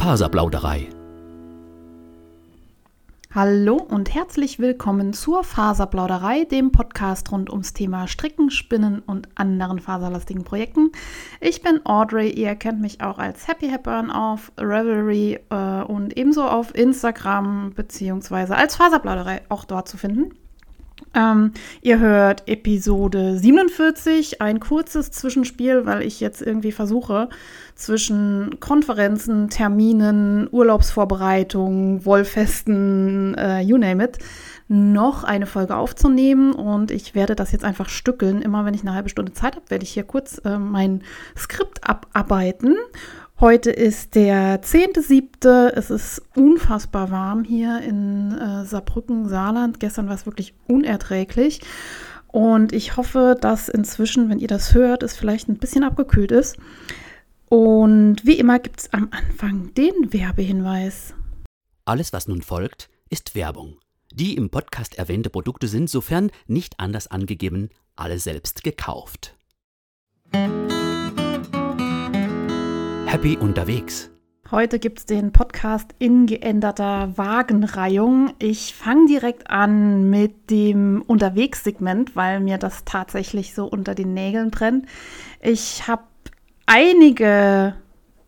Faserplauderei. Hallo und herzlich willkommen zur Faserplauderei, dem Podcast rund ums Thema Stricken, Spinnen und anderen faserlastigen Projekten. Ich bin Audrey, ihr kennt mich auch als Happy Hepburn auf Revelry äh, und ebenso auf Instagram beziehungsweise als Faserplauderei auch dort zu finden. Ähm, ihr hört Episode 47, ein kurzes Zwischenspiel, weil ich jetzt irgendwie versuche, zwischen Konferenzen, Terminen, Urlaubsvorbereitungen, Wollfesten, äh, you name it, noch eine Folge aufzunehmen. Und ich werde das jetzt einfach stückeln. Immer wenn ich eine halbe Stunde Zeit habe, werde ich hier kurz äh, mein Skript abarbeiten. Heute ist der 10.7. Es ist unfassbar warm hier in äh, Saarbrücken, Saarland. Gestern war es wirklich unerträglich. Und ich hoffe, dass inzwischen, wenn ihr das hört, es vielleicht ein bisschen abgekühlt ist. Und wie immer gibt es am Anfang den Werbehinweis. Alles, was nun folgt, ist Werbung. Die im Podcast erwähnte Produkte sind, sofern nicht anders angegeben, alle selbst gekauft. Happy unterwegs. Heute gibt es den Podcast in geänderter Wagenreihung. Ich fange direkt an mit dem Unterwegssegment, weil mir das tatsächlich so unter den Nägeln brennt. Ich habe einige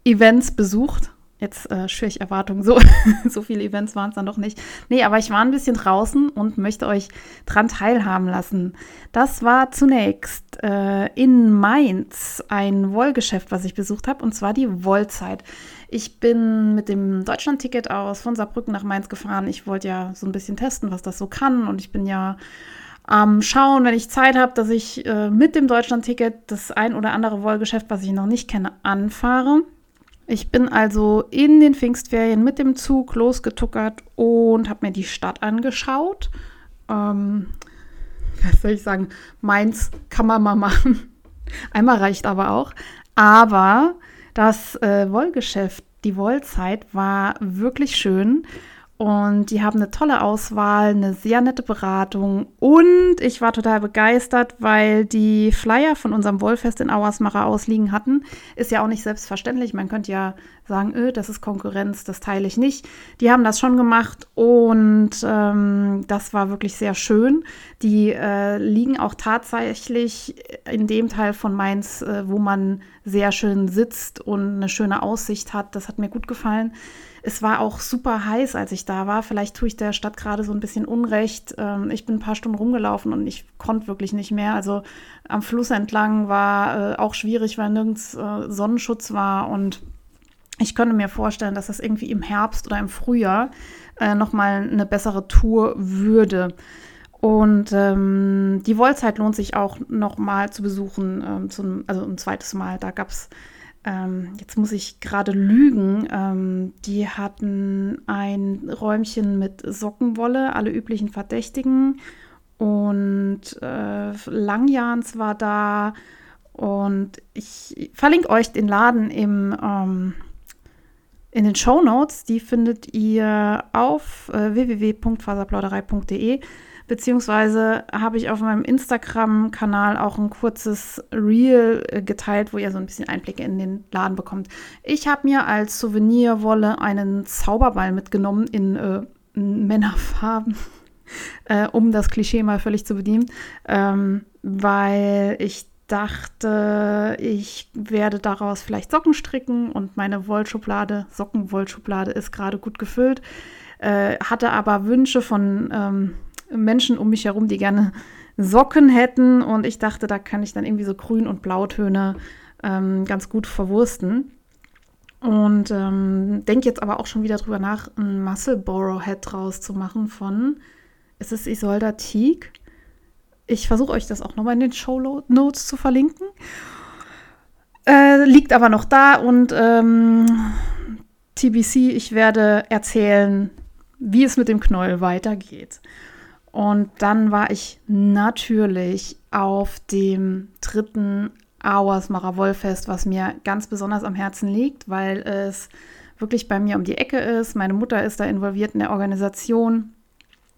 Events besucht Jetzt äh, schüre ich Erwartungen. So, so viele Events waren es dann doch nicht. Nee, aber ich war ein bisschen draußen und möchte euch dran teilhaben lassen. Das war zunächst äh, in Mainz ein Wollgeschäft, was ich besucht habe, und zwar die Wollzeit. Ich bin mit dem Deutschlandticket aus von Saarbrücken nach Mainz gefahren. Ich wollte ja so ein bisschen testen, was das so kann. Und ich bin ja am ähm, Schauen, wenn ich Zeit habe, dass ich äh, mit dem Deutschlandticket das ein oder andere Wollgeschäft, was ich noch nicht kenne, anfahre. Ich bin also in den Pfingstferien mit dem Zug losgetuckert und habe mir die Stadt angeschaut. Ähm, was soll ich sagen? Mainz kann man mal machen. Einmal reicht aber auch. Aber das äh, Wollgeschäft, die Wollzeit war wirklich schön. Und die haben eine tolle Auswahl, eine sehr nette Beratung. Und ich war total begeistert, weil die Flyer von unserem Wollfest in Auersmacher ausliegen hatten. Ist ja auch nicht selbstverständlich. Man könnte ja sagen, öh, das ist Konkurrenz, das teile ich nicht. Die haben das schon gemacht und ähm, das war wirklich sehr schön. Die äh, liegen auch tatsächlich in dem Teil von Mainz, äh, wo man sehr schön sitzt und eine schöne Aussicht hat. Das hat mir gut gefallen. Es war auch super heiß, als ich da war. Vielleicht tue ich der Stadt gerade so ein bisschen Unrecht. Ähm, ich bin ein paar Stunden rumgelaufen und ich konnte wirklich nicht mehr. Also am Fluss entlang war äh, auch schwierig, weil nirgends äh, Sonnenschutz war. Und ich könnte mir vorstellen, dass das irgendwie im Herbst oder im Frühjahr äh, nochmal eine bessere Tour würde. Und ähm, die Wollzeit lohnt sich auch nochmal zu besuchen, ähm, zum, also ein zweites Mal. Da gab es ähm, jetzt muss ich gerade lügen, ähm, die hatten ein Räumchen mit Sockenwolle, alle üblichen Verdächtigen und äh, Langjahns war da und ich verlinke euch den Laden im, ähm, in den Show Notes. Die findet ihr auf äh, www.faserplauderei.de. Beziehungsweise habe ich auf meinem Instagram-Kanal auch ein kurzes Reel äh, geteilt, wo ihr so ein bisschen Einblicke in den Laden bekommt. Ich habe mir als Souvenirwolle einen Zauberball mitgenommen in äh, Männerfarben, äh, um das Klischee mal völlig zu bedienen, ähm, weil ich dachte, ich werde daraus vielleicht Socken stricken und meine Wollschublade, Sockenwollschublade ist gerade gut gefüllt. Äh, hatte aber Wünsche von ähm, Menschen um mich herum, die gerne Socken hätten. Und ich dachte, da kann ich dann irgendwie so Grün- und Blautöne ähm, ganz gut verwursten. Und ähm, denke jetzt aber auch schon wieder drüber nach, ein Muscle Borrow Head draus zu machen von, ist es Isolda Teague? Ich versuche euch das auch nochmal in den Show Notes zu verlinken. Äh, liegt aber noch da und ähm, TBC, ich werde erzählen, wie es mit dem Knäuel weitergeht. Und dann war ich natürlich auf dem dritten Auersmacher Wollfest, was mir ganz besonders am Herzen liegt, weil es wirklich bei mir um die Ecke ist. Meine Mutter ist da involviert in der Organisation.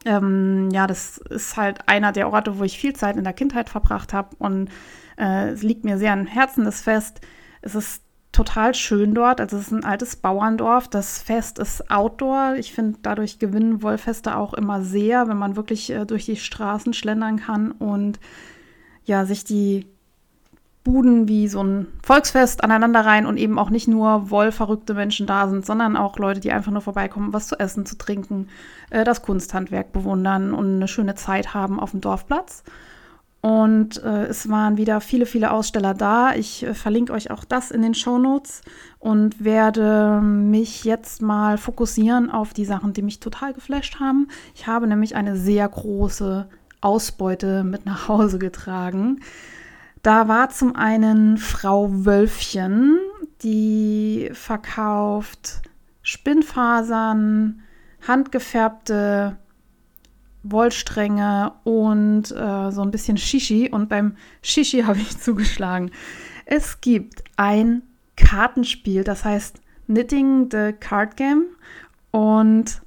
Ähm, ja, das ist halt einer der Orte, wo ich viel Zeit in der Kindheit verbracht habe und äh, es liegt mir sehr am Herzen, das Fest. Es ist total schön dort. Also es ist ein altes Bauerndorf. Das Fest ist Outdoor. Ich finde, dadurch gewinnen Wollfeste auch immer sehr, wenn man wirklich äh, durch die Straßen schlendern kann und ja, sich die Buden wie so ein Volksfest aneinander rein und eben auch nicht nur wollverrückte Menschen da sind, sondern auch Leute, die einfach nur vorbeikommen, was zu essen, zu trinken, äh, das Kunsthandwerk bewundern und eine schöne Zeit haben auf dem Dorfplatz. Und äh, es waren wieder viele, viele Aussteller da. Ich äh, verlinke euch auch das in den Show Notes und werde mich jetzt mal fokussieren auf die Sachen, die mich total geflasht haben. Ich habe nämlich eine sehr große Ausbeute mit nach Hause getragen. Da war zum einen Frau Wölfchen, die verkauft Spinnfasern, handgefärbte Wollstränge und äh, so ein bisschen Shishi. Und beim Shishi habe ich zugeschlagen. Es gibt ein Kartenspiel, das heißt Knitting the Card Game. Und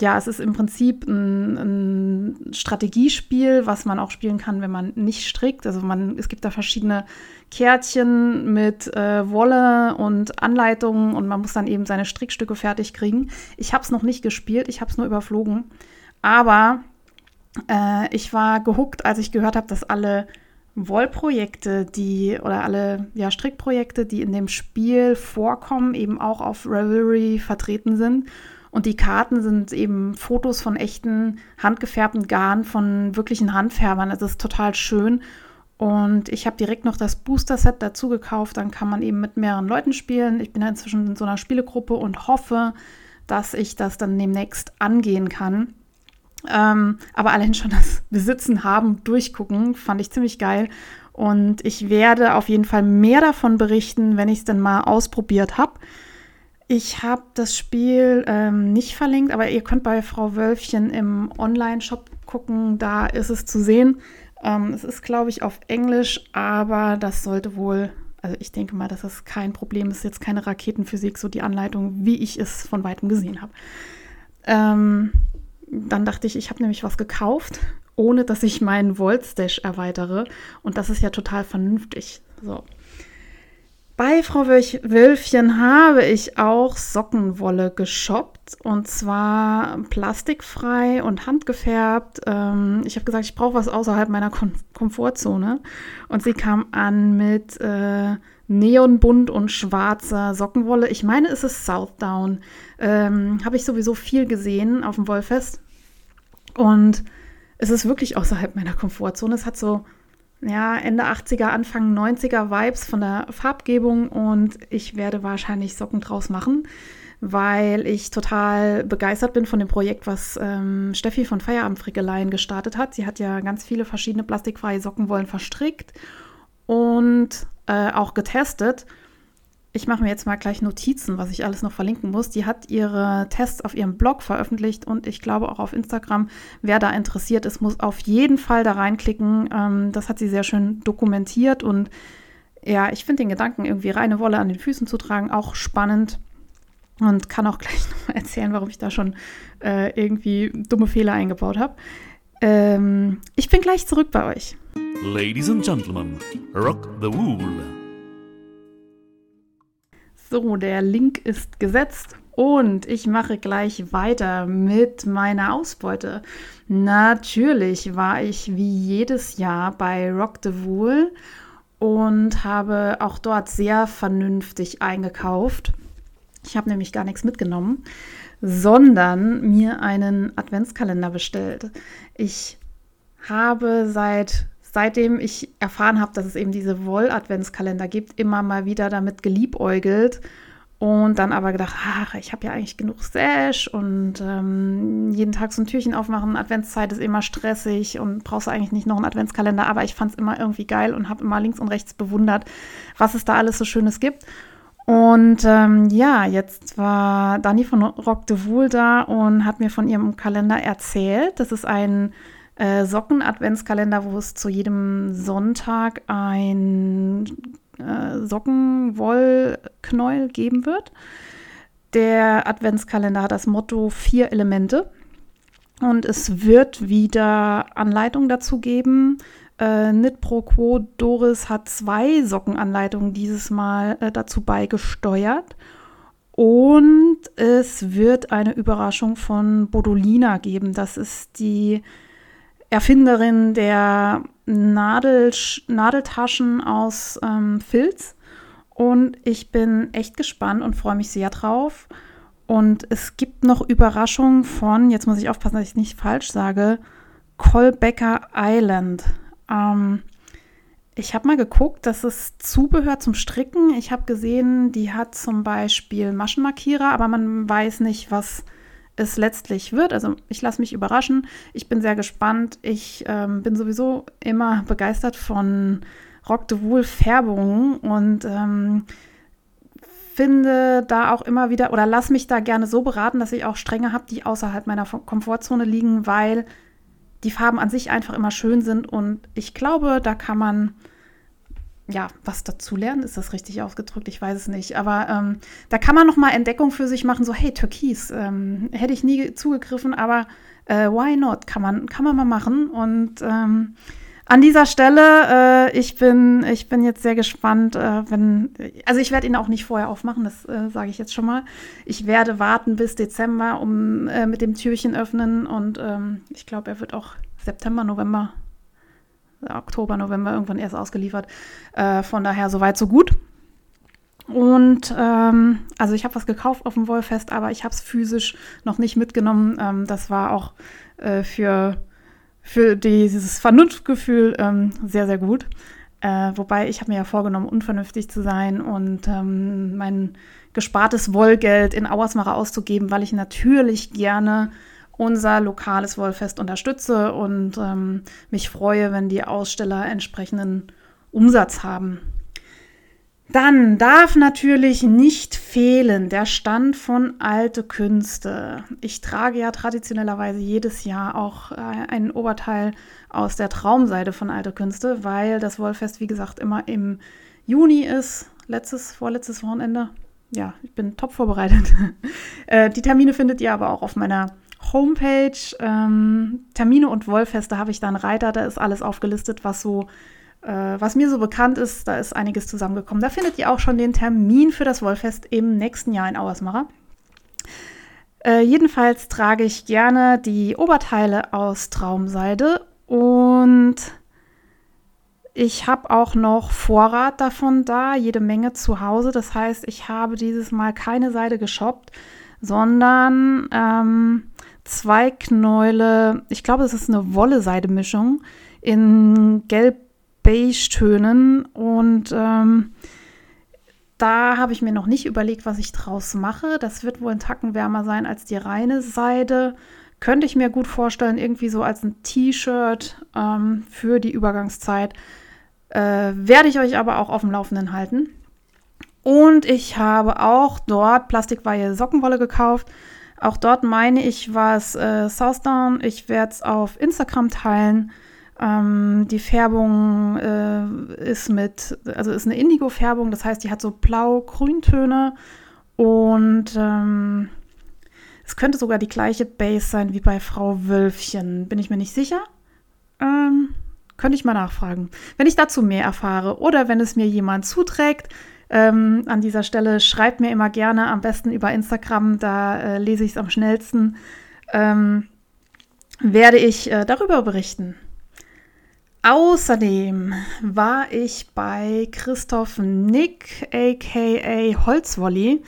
ja, es ist im Prinzip ein, ein, Strategiespiel, was man auch spielen kann, wenn man nicht strickt. Also man, es gibt da verschiedene Kärtchen mit äh, Wolle und Anleitungen und man muss dann eben seine Strickstücke fertig kriegen. Ich habe es noch nicht gespielt, ich habe es nur überflogen. Aber äh, ich war gehuckt, als ich gehört habe, dass alle Wollprojekte, die oder alle ja, Strickprojekte, die in dem Spiel vorkommen, eben auch auf Ravelry vertreten sind. Und die Karten sind eben Fotos von echten handgefärbten Garn von wirklichen Handfärbern. Das ist total schön. Und ich habe direkt noch das Booster-Set dazu gekauft. Dann kann man eben mit mehreren Leuten spielen. Ich bin ja inzwischen in so einer Spielegruppe und hoffe, dass ich das dann demnächst angehen kann. Ähm, aber allein schon das Besitzen, Haben, Durchgucken fand ich ziemlich geil. Und ich werde auf jeden Fall mehr davon berichten, wenn ich es dann mal ausprobiert habe. Ich habe das Spiel ähm, nicht verlinkt, aber ihr könnt bei Frau Wölfchen im Online-Shop gucken, da ist es zu sehen. Ähm, es ist, glaube ich, auf Englisch, aber das sollte wohl, also ich denke mal, dass das kein Problem ist, jetzt keine Raketenphysik, so die Anleitung, wie ich es von weitem gesehen habe. Ähm, dann dachte ich, ich habe nämlich was gekauft, ohne dass ich meinen Wollstash erweitere. Und das ist ja total vernünftig. So. Bei Frau Wölfchen habe ich auch Sockenwolle geshoppt und zwar plastikfrei und handgefärbt. Ähm, ich habe gesagt, ich brauche was außerhalb meiner Kom Komfortzone und sie kam an mit äh, neonbunt und schwarzer Sockenwolle. Ich meine, es ist Southdown. Ähm, habe ich sowieso viel gesehen auf dem Wollfest und es ist wirklich außerhalb meiner Komfortzone. Es hat so ja, Ende 80er, Anfang 90er Vibes von der Farbgebung und ich werde wahrscheinlich Socken draus machen, weil ich total begeistert bin von dem Projekt, was ähm, Steffi von Feierabendfrickeleien gestartet hat. Sie hat ja ganz viele verschiedene plastikfreie Sockenwollen verstrickt und äh, auch getestet ich mache mir jetzt mal gleich Notizen, was ich alles noch verlinken muss. Die hat ihre Tests auf ihrem Blog veröffentlicht und ich glaube auch auf Instagram. Wer da interessiert ist, muss auf jeden Fall da reinklicken. Ähm, das hat sie sehr schön dokumentiert und ja, ich finde den Gedanken, irgendwie reine Wolle an den Füßen zu tragen, auch spannend und kann auch gleich noch mal erzählen, warum ich da schon äh, irgendwie dumme Fehler eingebaut habe. Ähm, ich bin gleich zurück bei euch. Ladies and Gentlemen, rock the wool. So, der Link ist gesetzt und ich mache gleich weiter mit meiner Ausbeute. Natürlich war ich wie jedes Jahr bei Rock the Wool und habe auch dort sehr vernünftig eingekauft. Ich habe nämlich gar nichts mitgenommen, sondern mir einen Adventskalender bestellt. Ich habe seit seitdem ich erfahren habe, dass es eben diese Woll-Adventskalender gibt, immer mal wieder damit geliebäugelt und dann aber gedacht, ach, ich habe ja eigentlich genug Stash und ähm, jeden Tag so ein Türchen aufmachen. Adventszeit ist immer stressig und brauchst eigentlich nicht noch einen Adventskalender, aber ich fand es immer irgendwie geil und habe immer links und rechts bewundert, was es da alles so Schönes gibt. Und ähm, ja, jetzt war Dani von Rock de Wool da und hat mir von ihrem Kalender erzählt. Das ist ein äh, Socken-Adventskalender, wo es zu jedem Sonntag ein äh, Sockenwollknäuel geben wird. Der Adventskalender hat das Motto vier Elemente und es wird wieder Anleitungen dazu geben, Äh, Knit Pro Quo Doris hat zwei Sockenanleitungen dieses Mal äh, dazu beigesteuert. Und es wird eine Überraschung von Bodolina geben. Das ist die Erfinderin der Nadel, Nadeltaschen aus ähm, Filz. Und ich bin echt gespannt und freue mich sehr drauf. Und es gibt noch Überraschungen von, jetzt muss ich aufpassen, dass ich nicht falsch sage, Colbecker Island. Ähm, ich habe mal geguckt, das ist Zubehör zum Stricken. Ich habe gesehen, die hat zum Beispiel Maschenmarkierer, aber man weiß nicht, was es letztlich wird. Also ich lasse mich überraschen. Ich bin sehr gespannt. Ich ähm, bin sowieso immer begeistert von Rock de Wool Färbungen und ähm, finde da auch immer wieder oder lass mich da gerne so beraten, dass ich auch Stränge habe, die außerhalb meiner Komfortzone liegen, weil die Farben an sich einfach immer schön sind und ich glaube, da kann man ja, was dazu lernen, ist das richtig ausgedrückt? Ich weiß es nicht. Aber ähm, da kann man noch mal Entdeckung für sich machen, so hey, Türkis, ähm, hätte ich nie zugegriffen, aber äh, why not? Kann man, kann man mal machen. Und ähm, an dieser Stelle, äh, ich, bin, ich bin jetzt sehr gespannt, äh, wenn, also ich werde ihn auch nicht vorher aufmachen, das äh, sage ich jetzt schon mal. Ich werde warten bis Dezember, um äh, mit dem Türchen öffnen und ähm, ich glaube, er wird auch September, November Oktober, November irgendwann erst ausgeliefert. Äh, von daher soweit so gut. Und ähm, also ich habe was gekauft auf dem Wollfest, aber ich habe es physisch noch nicht mitgenommen. Ähm, das war auch äh, für, für dieses Vernunftgefühl ähm, sehr, sehr gut. Äh, wobei ich habe mir ja vorgenommen, unvernünftig zu sein und ähm, mein gespartes Wollgeld in Auersmacher auszugeben, weil ich natürlich gerne unser lokales Wollfest unterstütze und ähm, mich freue, wenn die Aussteller entsprechenden Umsatz haben. Dann darf natürlich nicht fehlen der Stand von Alte Künste. Ich trage ja traditionellerweise jedes Jahr auch äh, einen Oberteil aus der Traumseide von Alte Künste, weil das Wollfest, wie gesagt, immer im Juni ist. Letztes, vorletztes Wochenende. Ja, ich bin top vorbereitet. äh, die Termine findet ihr aber auch auf meiner Homepage, ähm, Termine und Wollfeste habe ich da einen Reiter, da ist alles aufgelistet, was so, was mir so bekannt ist. Da ist einiges zusammengekommen. Da findet ihr auch schon den Termin für das Wollfest im nächsten Jahr in Auersmacher. Äh, jedenfalls trage ich gerne die Oberteile aus Traumseide und ich habe auch noch Vorrat davon da, jede Menge zu Hause. Das heißt, ich habe dieses Mal keine Seide geshoppt, sondern ähm, zwei Knäule, ich glaube, es ist eine Wolle-Seide-Mischung in gelb-beige-Tönen und ähm, da habe ich mir noch nicht überlegt, was ich draus mache. Das wird wohl ein Tacken wärmer sein als die reine Seide. Könnte ich mir gut vorstellen, irgendwie so als ein T-Shirt ähm, für die Übergangszeit. Äh, werde ich euch aber auch auf dem Laufenden halten. Und ich habe auch dort plastikweie Sockenwolle gekauft. Auch dort meine ich, war es äh, Southdown. Ich werde es auf Instagram teilen. Ähm, die Färbung äh, ist mit, also ist eine Indigo-Färbung, das heißt, die hat so blau-grüntöne und ähm, es könnte sogar die gleiche Base sein wie bei Frau Wölfchen. Bin ich mir nicht sicher. Ähm, könnte ich mal nachfragen. Wenn ich dazu mehr erfahre oder wenn es mir jemand zuträgt, ähm, an dieser Stelle schreibt mir immer gerne, am besten über Instagram, da äh, lese ich es am schnellsten. Ähm, werde ich äh, darüber berichten. Außerdem war ich bei Christoph Nick, aka Holzwolli,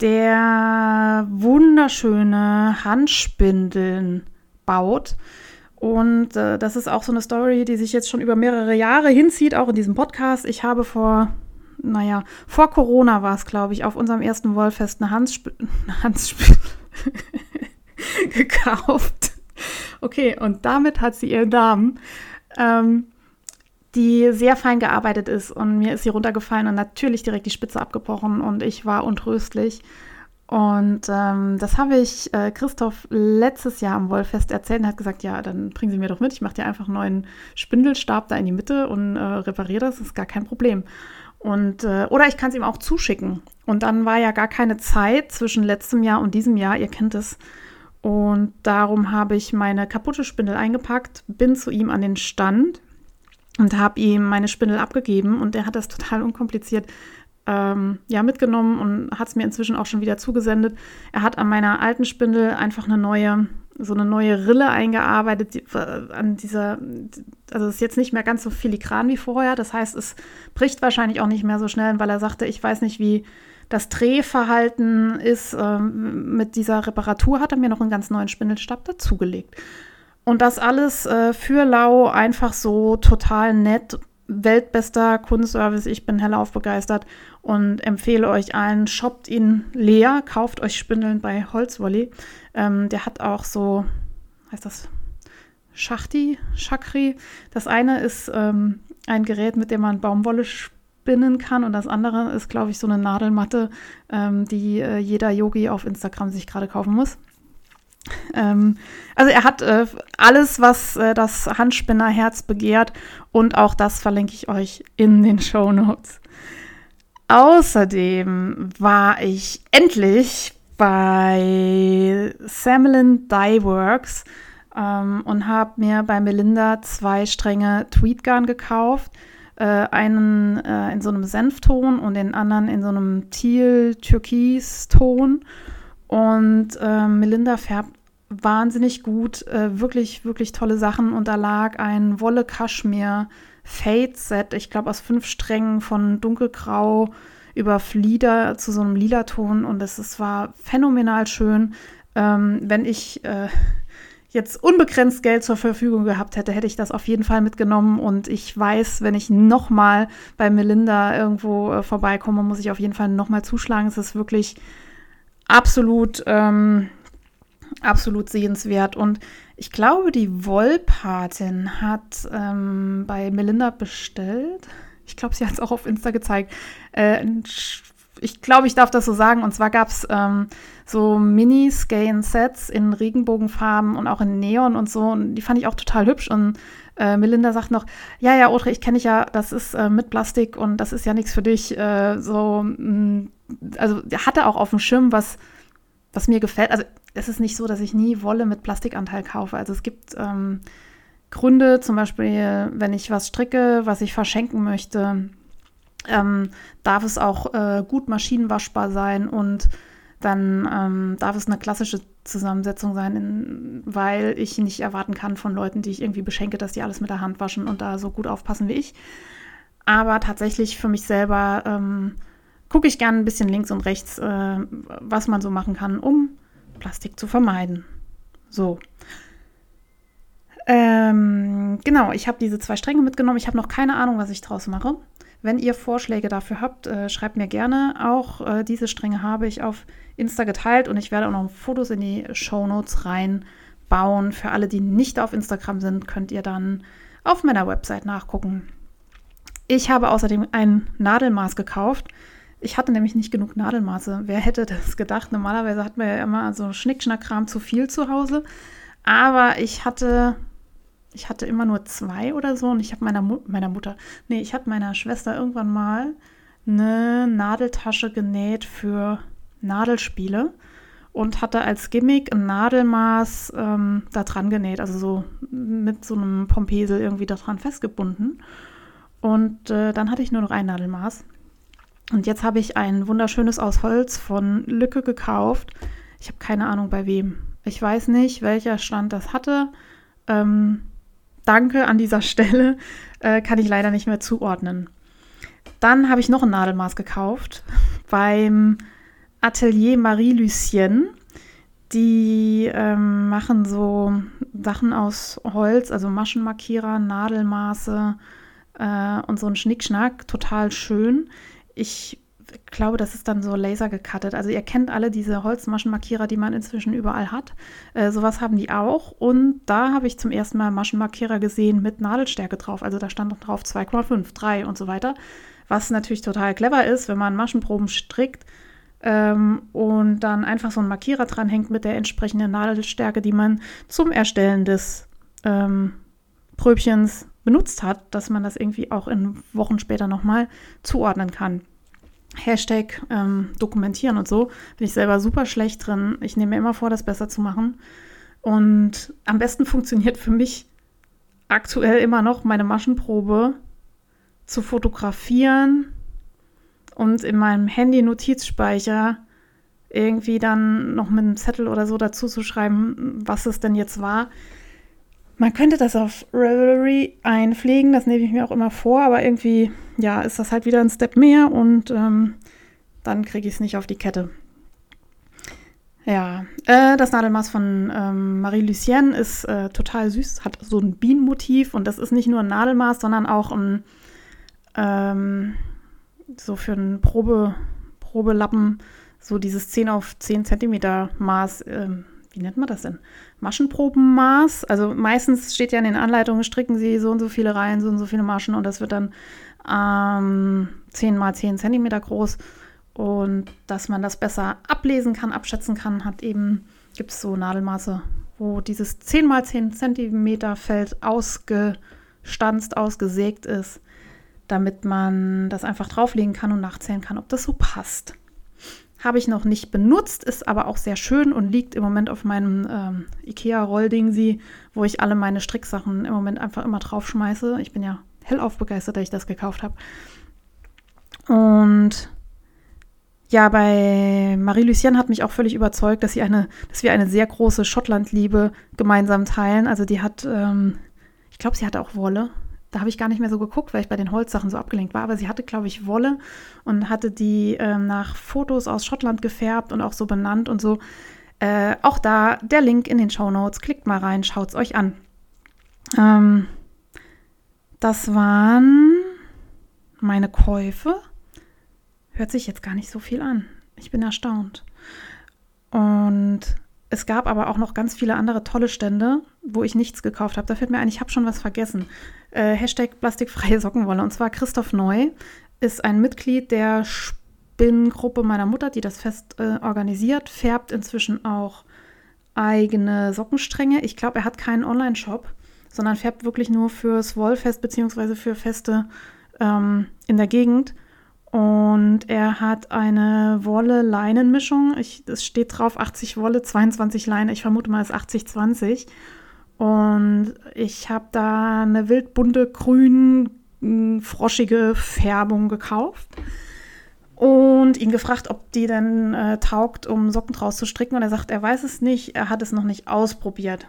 der wunderschöne Handspindeln baut. Und äh, das ist auch so eine Story, die sich jetzt schon über mehrere Jahre hinzieht, auch in diesem Podcast. Ich habe vor naja, vor Corona war es, glaube ich, auf unserem ersten Wollfest eine Hansspül Hansspül gekauft. Okay, und damit hat sie ihren Namen, ähm, die sehr fein gearbeitet ist. Und mir ist sie runtergefallen und natürlich direkt die Spitze abgebrochen und ich war untröstlich. Und ähm, das habe ich äh, Christoph letztes Jahr am Wollfest erzählt und hat gesagt, ja, dann bringen Sie mir doch mit. Ich mache dir einfach einen neuen Spindelstab da in die Mitte und äh, repariere das, ist gar kein Problem. Und, äh, oder ich kann es ihm auch zuschicken. Und dann war ja gar keine Zeit zwischen letztem Jahr und diesem Jahr, ihr kennt es. Und darum habe ich meine kaputte Spindel eingepackt, bin zu ihm an den Stand und habe ihm meine Spindel abgegeben und der hat das total unkompliziert ähm, ja, mitgenommen und hat es mir inzwischen auch schon wieder zugesendet. Er hat an meiner alten Spindel einfach eine neue, so eine neue Rille eingearbeitet, die, äh, an dieser, also es ist jetzt nicht mehr ganz so filigran wie vorher. Das heißt, es bricht wahrscheinlich auch nicht mehr so schnell, weil er sagte, ich weiß nicht, wie das Drehverhalten ist. Ähm, mit dieser Reparatur hat er mir noch einen ganz neuen Spindelstab dazugelegt. Und das alles äh, für Lau einfach so total nett weltbester Kundenservice. Ich bin hellauf begeistert und empfehle euch allen, shoppt ihn leer, kauft euch Spindeln bei Holzwolli. Ähm, der hat auch so, heißt das Schachti, Chakri. Das eine ist ähm, ein Gerät, mit dem man Baumwolle spinnen kann und das andere ist, glaube ich, so eine Nadelmatte, ähm, die äh, jeder Yogi auf Instagram sich gerade kaufen muss. Ähm, also er hat äh, alles, was äh, das Handspinnerherz begehrt und auch das verlinke ich euch in den Show Notes. Außerdem war ich endlich bei Samelin Dye Works ähm, und habe mir bei Melinda zwei Stränge Tweetgarn gekauft. Äh, einen äh, in so einem Senfton und den anderen in so einem Teal-Türkis-Ton. Und äh, Melinda färbt wahnsinnig gut, äh, wirklich, wirklich tolle Sachen. Und da lag ein Wolle Kaschmir Fade Set, ich glaube aus fünf Strängen von dunkelgrau über Flieder zu so einem lila Ton. Und es, es war phänomenal schön. Ähm, wenn ich äh, jetzt unbegrenzt Geld zur Verfügung gehabt hätte, hätte ich das auf jeden Fall mitgenommen. Und ich weiß, wenn ich nochmal bei Melinda irgendwo äh, vorbeikomme, muss ich auf jeden Fall nochmal zuschlagen. Es ist wirklich absolut ähm, absolut sehenswert. Und ich glaube, die Wollpatin hat ähm, bei Melinda bestellt. Ich glaube, sie hat es auch auf Insta gezeigt. Äh, ich glaube, ich darf das so sagen. Und zwar gab es ähm, so Mini-Skein-Sets in Regenbogenfarben und auch in Neon und so. Und die fand ich auch total hübsch. Und äh, Melinda sagt noch, ja, ja, Audrey, ich kenne dich ja, das ist äh, mit Plastik und das ist ja nichts für dich. Äh, so, mh, mm, also hatte auch auf dem Schirm, was, was mir gefällt. Also es ist nicht so, dass ich nie Wolle mit Plastikanteil kaufe. Also es gibt ähm, Gründe, zum Beispiel, wenn ich was stricke, was ich verschenken möchte, ähm, darf es auch äh, gut maschinenwaschbar sein und dann ähm, darf es eine klassische Zusammensetzung sein, in, weil ich nicht erwarten kann von Leuten, die ich irgendwie beschenke, dass die alles mit der Hand waschen und da so gut aufpassen wie ich. Aber tatsächlich für mich selber ähm, gucke ich gerne ein bisschen links und rechts, äh, was man so machen kann, um Plastik zu vermeiden. So. Ähm, genau, ich habe diese zwei Stränge mitgenommen. Ich habe noch keine Ahnung, was ich draus mache. Wenn ihr Vorschläge dafür habt, äh, schreibt mir gerne. Auch äh, diese Stränge habe ich auf Insta geteilt und ich werde auch noch Fotos in die Show Notes reinbauen. Für alle, die nicht auf Instagram sind, könnt ihr dann auf meiner Website nachgucken. Ich habe außerdem ein Nadelmaß gekauft. Ich hatte nämlich nicht genug Nadelmaße. Wer hätte das gedacht? Normalerweise hat man ja immer so Schnickschnackkram zu viel zu Hause. Aber ich hatte, ich hatte immer nur zwei oder so und ich habe meiner, Mu meiner Mutter, nee, ich habe meiner Schwester irgendwann mal eine Nadeltasche genäht für Nadelspiele und hatte als Gimmick ein Nadelmaß ähm, da dran genäht, also so mit so einem Pompesel irgendwie da dran festgebunden. Und äh, dann hatte ich nur noch ein Nadelmaß. Und jetzt habe ich ein wunderschönes aus Holz von Lücke gekauft. Ich habe keine Ahnung bei wem. Ich weiß nicht, welcher Stand das hatte. Ähm, danke an dieser Stelle. Äh, kann ich leider nicht mehr zuordnen. Dann habe ich noch ein Nadelmaß gekauft beim Atelier Marie-Lucienne. Die ähm, machen so Sachen aus Holz, also Maschenmarkierer, Nadelmaße äh, und so ein Schnickschnack. Total schön ich glaube, das ist dann so laser gecuttet. Also ihr kennt alle diese Holzmaschenmarkierer, die man inzwischen überall hat. Äh, sowas haben die auch. Und da habe ich zum ersten Mal Maschenmarkierer gesehen mit Nadelstärke drauf. Also da stand drauf 2,5, 3 und so weiter. Was natürlich total clever ist, wenn man Maschenproben strickt ähm, und dann einfach so einen Markierer dranhängt mit der entsprechenden Nadelstärke, die man zum Erstellen des ähm, Pröbchens benutzt hat, dass man das irgendwie auch in Wochen später nochmal zuordnen kann. Hashtag ähm, dokumentieren und so bin ich selber super schlecht drin. Ich nehme mir immer vor, das besser zu machen. Und am besten funktioniert für mich aktuell immer noch meine Maschenprobe zu fotografieren und in meinem Handy-Notizspeicher irgendwie dann noch mit einem Zettel oder so dazu zu schreiben, was es denn jetzt war. Man könnte das auf Revelry einpflegen, das nehme ich mir auch immer vor, aber irgendwie, ja, ist das halt wieder ein Step mehr und ähm, dann kriege ich es nicht auf die Kette. Ja, äh, das Nadelmaß von ähm, Marie-Lucienne ist äh, total süß, hat so ein Bienenmotiv und das ist nicht nur ein Nadelmaß, sondern auch ein, ähm, so für einen Probe, Probelappen, so dieses 10 auf 10 Zentimeter Maß, ähm, wie nennt man das denn? Maschenprobenmaß. Also meistens steht ja in den Anleitungen, stricken Sie so und so viele Reihen, so und so viele Maschen und das wird dann ähm, 10 mal 10 Zentimeter groß. Und dass man das besser ablesen kann, abschätzen kann, hat eben, gibt es so Nadelmaße, wo dieses 10 mal 10 Zentimeter Feld ausgestanzt, ausgesägt ist, damit man das einfach drauflegen kann und nachzählen kann, ob das so passt. Habe ich noch nicht benutzt, ist aber auch sehr schön und liegt im Moment auf meinem ähm, IKEA-Rollding, wo ich alle meine Stricksachen im Moment einfach immer draufschmeiße. Ich bin ja hellauf begeistert, dass ich das gekauft habe. Und ja, bei Marie-Lucienne hat mich auch völlig überzeugt, dass, sie eine, dass wir eine sehr große Schottlandliebe gemeinsam teilen. Also die hat, ähm, ich glaube, sie hatte auch Wolle. Da habe ich gar nicht mehr so geguckt, weil ich bei den Holzsachen so abgelenkt war. Aber sie hatte, glaube ich, Wolle und hatte die ähm, nach Fotos aus Schottland gefärbt und auch so benannt und so. Äh, auch da der Link in den Show Notes. Klickt mal rein, schaut es euch an. Ähm, das waren meine Käufe. Hört sich jetzt gar nicht so viel an. Ich bin erstaunt. Und es gab aber auch noch ganz viele andere tolle Stände, wo ich nichts gekauft habe. Da fällt mir ein, ich habe schon was vergessen. Äh, Hashtag plastikfreie Sockenwolle. Und zwar Christoph Neu ist ein Mitglied der Spinngruppe meiner Mutter, die das fest äh, organisiert, färbt inzwischen auch eigene Sockenstränge. Ich glaube, er hat keinen Online-Shop, sondern färbt wirklich nur fürs Wollfest bzw. für Feste ähm, in der Gegend. Und er hat eine Wolle-Leinen-Mischung. Es steht drauf 80 Wolle, 22 Leine. Ich vermute mal, es ist 80-20. Und ich habe da eine wildbunte, grün, hm, froschige Färbung gekauft. Und ihn gefragt, ob die denn äh, taugt, um Socken draus zu stricken. Und er sagt, er weiß es nicht, er hat es noch nicht ausprobiert.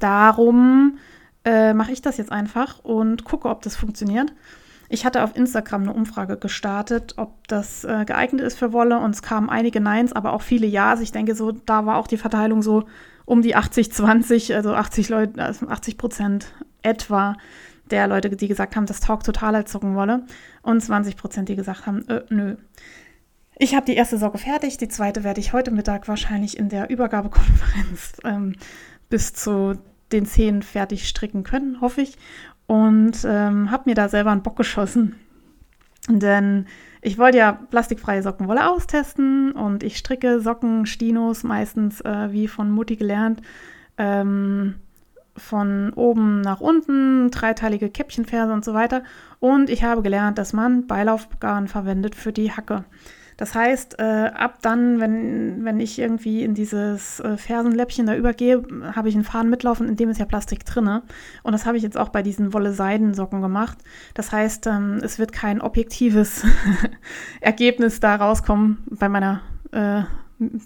Darum äh, mache ich das jetzt einfach und gucke, ob das funktioniert. Ich hatte auf Instagram eine Umfrage gestartet, ob das äh, geeignet ist für Wolle und es kamen einige Neins, aber auch viele Ja's. Ich denke, so da war auch die Verteilung so um die 80-20, also 80 Leute, also 80 Prozent etwa der Leute, die gesagt haben, das taugt total als Sockenwolle und 20 Prozent, die gesagt haben, äh, nö. Ich habe die erste Socke fertig, die zweite werde ich heute Mittag wahrscheinlich in der Übergabekonferenz ähm, bis zu den Zehen fertig stricken können, hoffe ich und ähm, habe mir da selber einen Bock geschossen. Denn ich wollte ja plastikfreie Sockenwolle austesten und ich stricke Socken, Stinos meistens äh, wie von Mutti gelernt. Ähm, von oben nach unten, dreiteilige Käppchenferse und so weiter. Und ich habe gelernt, dass man Beilaufgarn verwendet für die Hacke. Das heißt, äh, ab dann, wenn, wenn ich irgendwie in dieses äh, Fersenläppchen da übergehe, habe ich einen Faden mitlaufen, in dem ist ja Plastik drinne. Und das habe ich jetzt auch bei diesen Wolle-Seidensocken gemacht. Das heißt, ähm, es wird kein objektives Ergebnis da rauskommen bei meiner äh,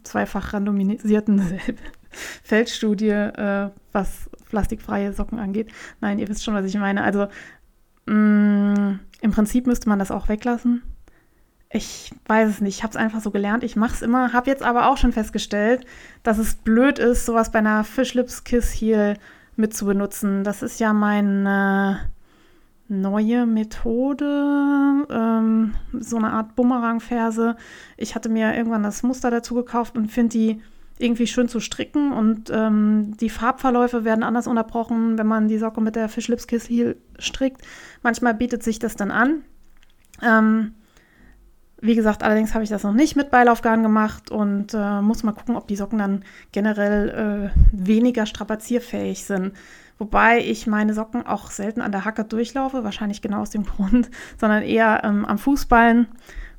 zweifach randomisierten Feldstudie, äh, was plastikfreie Socken angeht. Nein, ihr wisst schon, was ich meine. Also mh, mm, im Prinzip müsste man das auch weglassen ich weiß es nicht, ich habe es einfach so gelernt, ich mache es immer, habe jetzt aber auch schon festgestellt, dass es blöd ist, sowas bei einer Fishlips Kiss hier mit zu benutzen. Das ist ja meine neue Methode, ähm, so eine Art Bumerang-Ferse. Ich hatte mir irgendwann das Muster dazu gekauft und finde die irgendwie schön zu stricken und ähm, die Farbverläufe werden anders unterbrochen, wenn man die Socke mit der Fishlips Kiss Heel strickt. Manchmal bietet sich das dann an. Ähm, wie gesagt, allerdings habe ich das noch nicht mit Beilaufgarn gemacht und äh, muss mal gucken, ob die Socken dann generell äh, weniger strapazierfähig sind. Wobei ich meine Socken auch selten an der Hacke durchlaufe, wahrscheinlich genau aus dem Grund, sondern eher ähm, am Fußballen.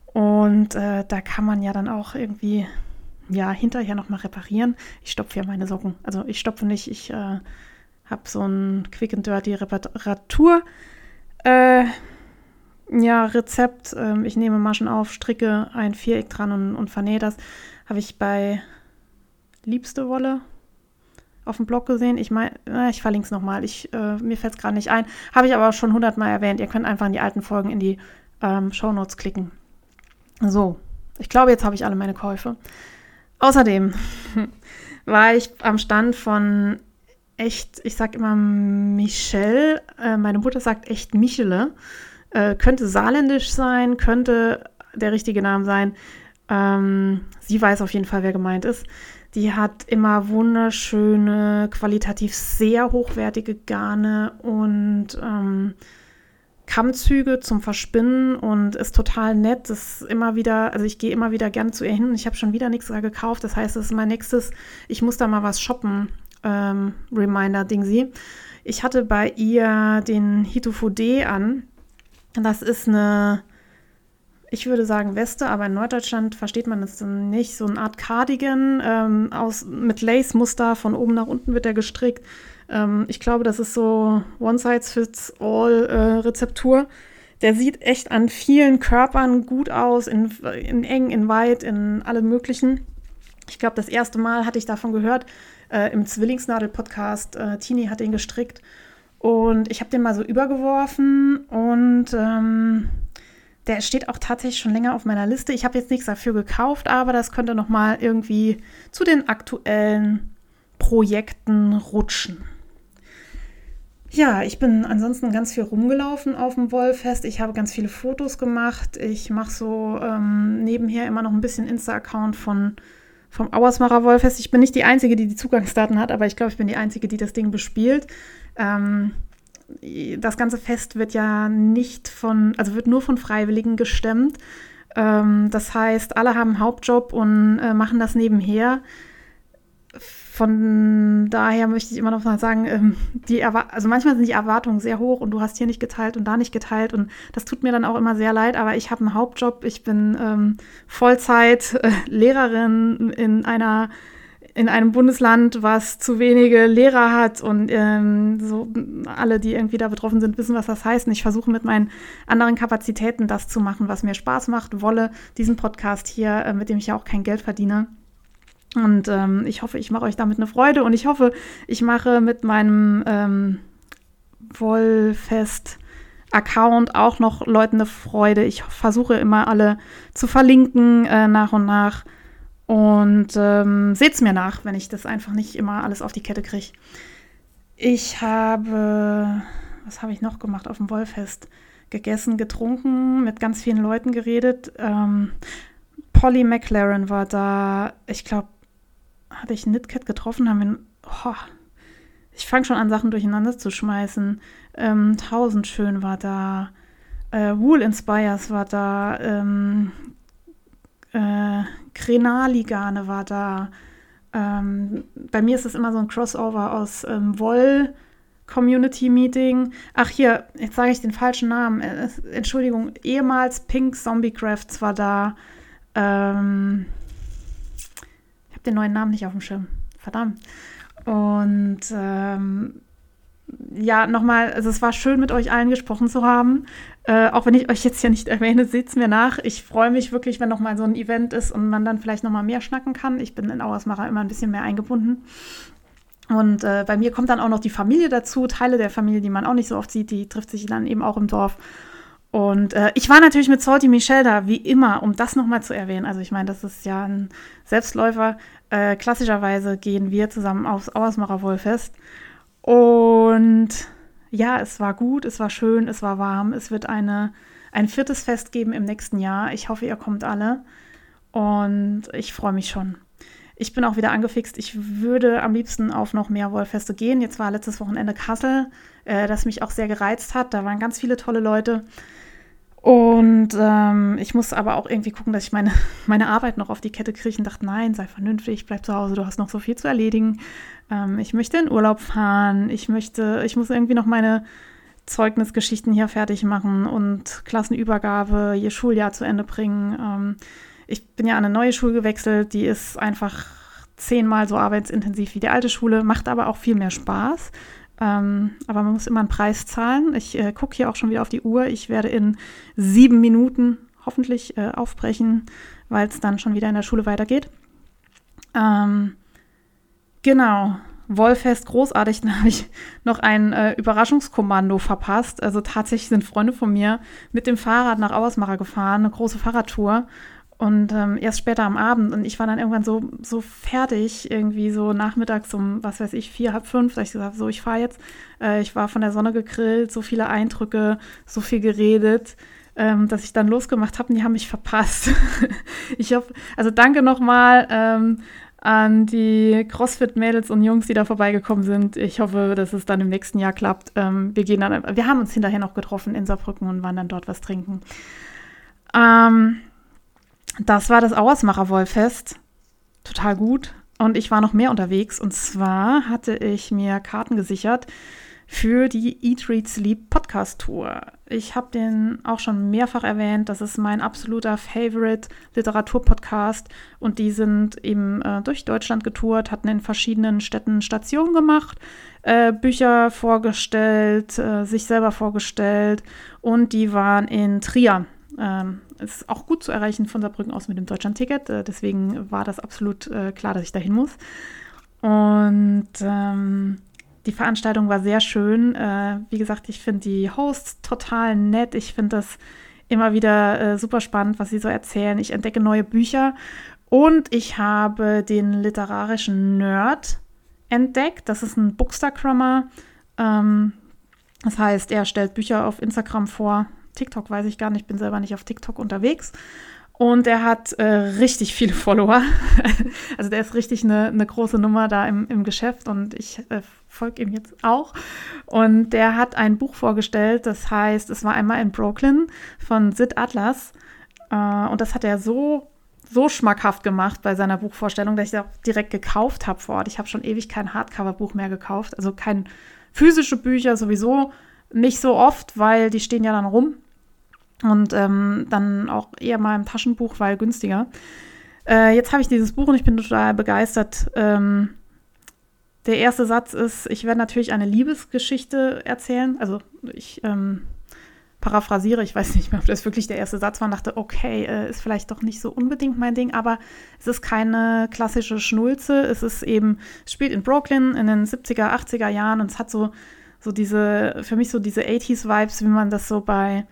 Und äh, da kann man ja dann auch irgendwie ja hinterher nochmal reparieren. Ich stopfe ja meine Socken. Also ich stopfe nicht, ich äh, habe so ein Quick and Dirty Reparatur. Äh, ja, Rezept. Ähm, ich nehme Maschen auf, stricke ein Viereck dran und, und vernähe das. Habe ich bei Liebste Wolle auf dem Blog gesehen. Ich meine, ich verlinke es nochmal. äh, mir fällt es gerade nicht ein. Habe ich aber schon hundertmal erwähnt. Ihr könnt einfach in die alten Folgen in die ähm, Shownotes klicken. So, ich glaube, jetzt habe ich alle meine Käufe. Außerdem war ich am Stand von echt, ich sage immer Michelle. Äh, meine Mutter sagt echt Michele. Äh, könnte saarländisch sein, könnte der richtige Name sein. Ähm, sie weiß auf jeden Fall, wer gemeint ist. Die hat immer wunderschöne, qualitativ sehr hochwertige Garne und ähm, Kammzüge zum Verspinnen und ist total nett. Das immer wieder, also ich gehe immer wieder gern zu ihr hin. Ich habe schon wieder nichts gekauft. Das heißt, es ist mein nächstes, ich muss da mal was shoppen, ähm, Reminder-Ding sie. Ich hatte bei ihr den Hitofode an. Das ist eine, ich würde sagen Weste, aber in Norddeutschland versteht man das nicht. So eine Art Cardigan ähm, aus, mit Lace-Muster, von oben nach unten wird er gestrickt. Ähm, ich glaube, das ist so One-Size-Fits-All-Rezeptur. Äh, der sieht echt an vielen Körpern gut aus, in, in eng, in weit, in allem möglichen. Ich glaube, das erste Mal hatte ich davon gehört äh, im Zwillingsnadel-Podcast. Äh, Tini hat den gestrickt und ich habe den mal so übergeworfen und ähm, der steht auch tatsächlich schon länger auf meiner Liste. Ich habe jetzt nichts dafür gekauft, aber das könnte noch mal irgendwie zu den aktuellen Projekten rutschen. Ja, ich bin ansonsten ganz viel rumgelaufen auf dem Wollfest. Ich habe ganz viele Fotos gemacht. Ich mache so ähm, nebenher immer noch ein bisschen Insta-Account von vom Auersmacher Wollfest. Ich bin nicht die Einzige, die die Zugangsdaten hat, aber ich glaube, ich bin die Einzige, die das Ding bespielt. Ähm, das ganze Fest wird ja nicht von, also wird nur von Freiwilligen gestemmt. Ähm, das heißt, alle haben einen Hauptjob und äh, machen das nebenher von daher möchte ich immer noch mal sagen, ähm, die also manchmal sind die Erwartungen sehr hoch und du hast hier nicht geteilt und da nicht geteilt und das tut mir dann auch immer sehr leid, aber ich habe einen Hauptjob, ich bin ähm, Vollzeit äh, Lehrerin in einer in einem Bundesland, was zu wenige Lehrer hat und ähm, so alle, die irgendwie da betroffen sind, wissen, was das heißt. Und ich versuche mit meinen anderen Kapazitäten das zu machen, was mir Spaß macht, wolle diesen Podcast hier, äh, mit dem ich ja auch kein Geld verdiene, und ähm, ich hoffe, ich mache euch damit eine Freude und ich hoffe, ich mache mit meinem ähm, Wollfest-Account auch noch Leuten eine Freude. Ich versuche immer alle zu verlinken äh, nach und nach. Und ähm, seht es mir nach, wenn ich das einfach nicht immer alles auf die Kette kriege. Ich habe, was habe ich noch gemacht auf dem Wollfest? Gegessen, getrunken, mit ganz vielen Leuten geredet. Ähm, Polly McLaren war da. Ich glaube, hatte ich Knitcat getroffen, haben wir. Oh, ich fange schon an, Sachen durcheinander zu schmeißen. Ähm, Tausendschön war da. Äh, Wool Inspires war da. Ähm, äh, Krenaligane war da. Ähm, bei mir ist es immer so ein Crossover aus ähm, Woll. Community Meeting. Ach hier, jetzt sage ich den falschen Namen. Äh, Entschuldigung, ehemals Pink Zombie Crafts war da. Ähm, habe den neuen Namen nicht auf dem Schirm. Verdammt. Und ähm, ja, nochmal, also es war schön, mit euch allen gesprochen zu haben. Äh, auch wenn ich euch jetzt hier nicht erwähne, seht es mir nach. Ich freue mich wirklich, wenn nochmal so ein Event ist und man dann vielleicht nochmal mehr schnacken kann. Ich bin in Auersmacher immer ein bisschen mehr eingebunden. Und äh, bei mir kommt dann auch noch die Familie dazu, Teile der Familie, die man auch nicht so oft sieht, die trifft sich dann eben auch im Dorf. Und äh, ich war natürlich mit Salty Michelle da, wie immer, um das nochmal zu erwähnen. Also ich meine, das ist ja ein Selbstläufer. Äh, klassischerweise gehen wir zusammen aufs Auersmacher Wohlfest. Und ja, es war gut, es war schön, es war warm. Es wird eine, ein viertes Fest geben im nächsten Jahr. Ich hoffe, ihr kommt alle. Und ich freue mich schon. Ich bin auch wieder angefixt. Ich würde am liebsten auf noch mehr Wollfeste gehen. Jetzt war letztes Wochenende Kassel, äh, das mich auch sehr gereizt hat. Da waren ganz viele tolle Leute. Und ähm, ich muss aber auch irgendwie gucken, dass ich meine, meine Arbeit noch auf die Kette kriege und dachte, nein, sei vernünftig, bleib zu Hause, du hast noch so viel zu erledigen. Ähm, ich möchte in Urlaub fahren, ich möchte, ich muss irgendwie noch meine Zeugnisgeschichten hier fertig machen und Klassenübergabe, ihr Schuljahr zu Ende bringen. Ähm, ich bin ja an eine neue Schule gewechselt, die ist einfach zehnmal so arbeitsintensiv wie die alte Schule, macht aber auch viel mehr Spaß. Ähm, aber man muss immer einen Preis zahlen. Ich äh, gucke hier auch schon wieder auf die Uhr. Ich werde in sieben Minuten hoffentlich äh, aufbrechen, weil es dann schon wieder in der Schule weitergeht. Ähm, genau. Wollfest großartig, dann habe ich noch ein äh, Überraschungskommando verpasst. Also tatsächlich sind Freunde von mir mit dem Fahrrad nach Auersmacher gefahren, eine große Fahrradtour. Und ähm, erst später am Abend. Und ich war dann irgendwann so, so fertig, irgendwie so nachmittags um, was weiß ich, vier, halb fünf, da ich gesagt so, ich fahre jetzt. Äh, ich war von der Sonne gegrillt, so viele Eindrücke, so viel geredet, ähm, dass ich dann losgemacht habe und die haben mich verpasst. ich hoffe, also danke nochmal ähm, an die CrossFit-Mädels und Jungs, die da vorbeigekommen sind. Ich hoffe, dass es dann im nächsten Jahr klappt. Ähm, wir gehen dann, wir haben uns hinterher noch getroffen in Saarbrücken und waren dann dort was trinken. Ähm, das war das Auersmacher Wollfest. Total gut. Und ich war noch mehr unterwegs. Und zwar hatte ich mir Karten gesichert für die Eat, Read, Sleep Podcast Tour. Ich habe den auch schon mehrfach erwähnt. Das ist mein absoluter Favorite Literaturpodcast. Und die sind eben äh, durch Deutschland getourt, hatten in verschiedenen Städten Stationen gemacht, äh, Bücher vorgestellt, äh, sich selber vorgestellt. Und die waren in Trier. Ähm, ist auch gut zu erreichen von Saarbrücken aus mit dem Deutschland-Ticket. Äh, deswegen war das absolut äh, klar, dass ich dahin muss. Und ähm, die Veranstaltung war sehr schön. Äh, wie gesagt, ich finde die Hosts total nett. Ich finde das immer wieder äh, super spannend, was sie so erzählen. Ich entdecke neue Bücher und ich habe den literarischen Nerd entdeckt. Das ist ein Bookstagrammer. Ähm, das heißt, er stellt Bücher auf Instagram vor. TikTok weiß ich gar nicht, ich bin selber nicht auf TikTok unterwegs. Und er hat äh, richtig viele Follower. also der ist richtig eine, eine große Nummer da im, im Geschäft und ich äh, folge ihm jetzt auch. Und der hat ein Buch vorgestellt, das heißt, es war einmal in Brooklyn von Sid Atlas. Äh, und das hat er so, so schmackhaft gemacht bei seiner Buchvorstellung, dass ich auch direkt gekauft habe vor Ort. Ich habe schon ewig kein Hardcover-Buch mehr gekauft, also kein physische Bücher sowieso nicht so oft, weil die stehen ja dann rum. Und ähm, dann auch eher mal im Taschenbuch, weil günstiger. Äh, jetzt habe ich dieses Buch und ich bin total begeistert. Ähm, der erste Satz ist, ich werde natürlich eine Liebesgeschichte erzählen. Also ich ähm, paraphrasiere, ich weiß nicht mehr, ob das wirklich der erste Satz war und dachte, okay, äh, ist vielleicht doch nicht so unbedingt mein Ding, aber es ist keine klassische Schnulze. Es ist eben, es spielt in Brooklyn in den 70er, 80er Jahren und es hat so, so diese, für mich so diese 80s-Vibes, wie man das so bei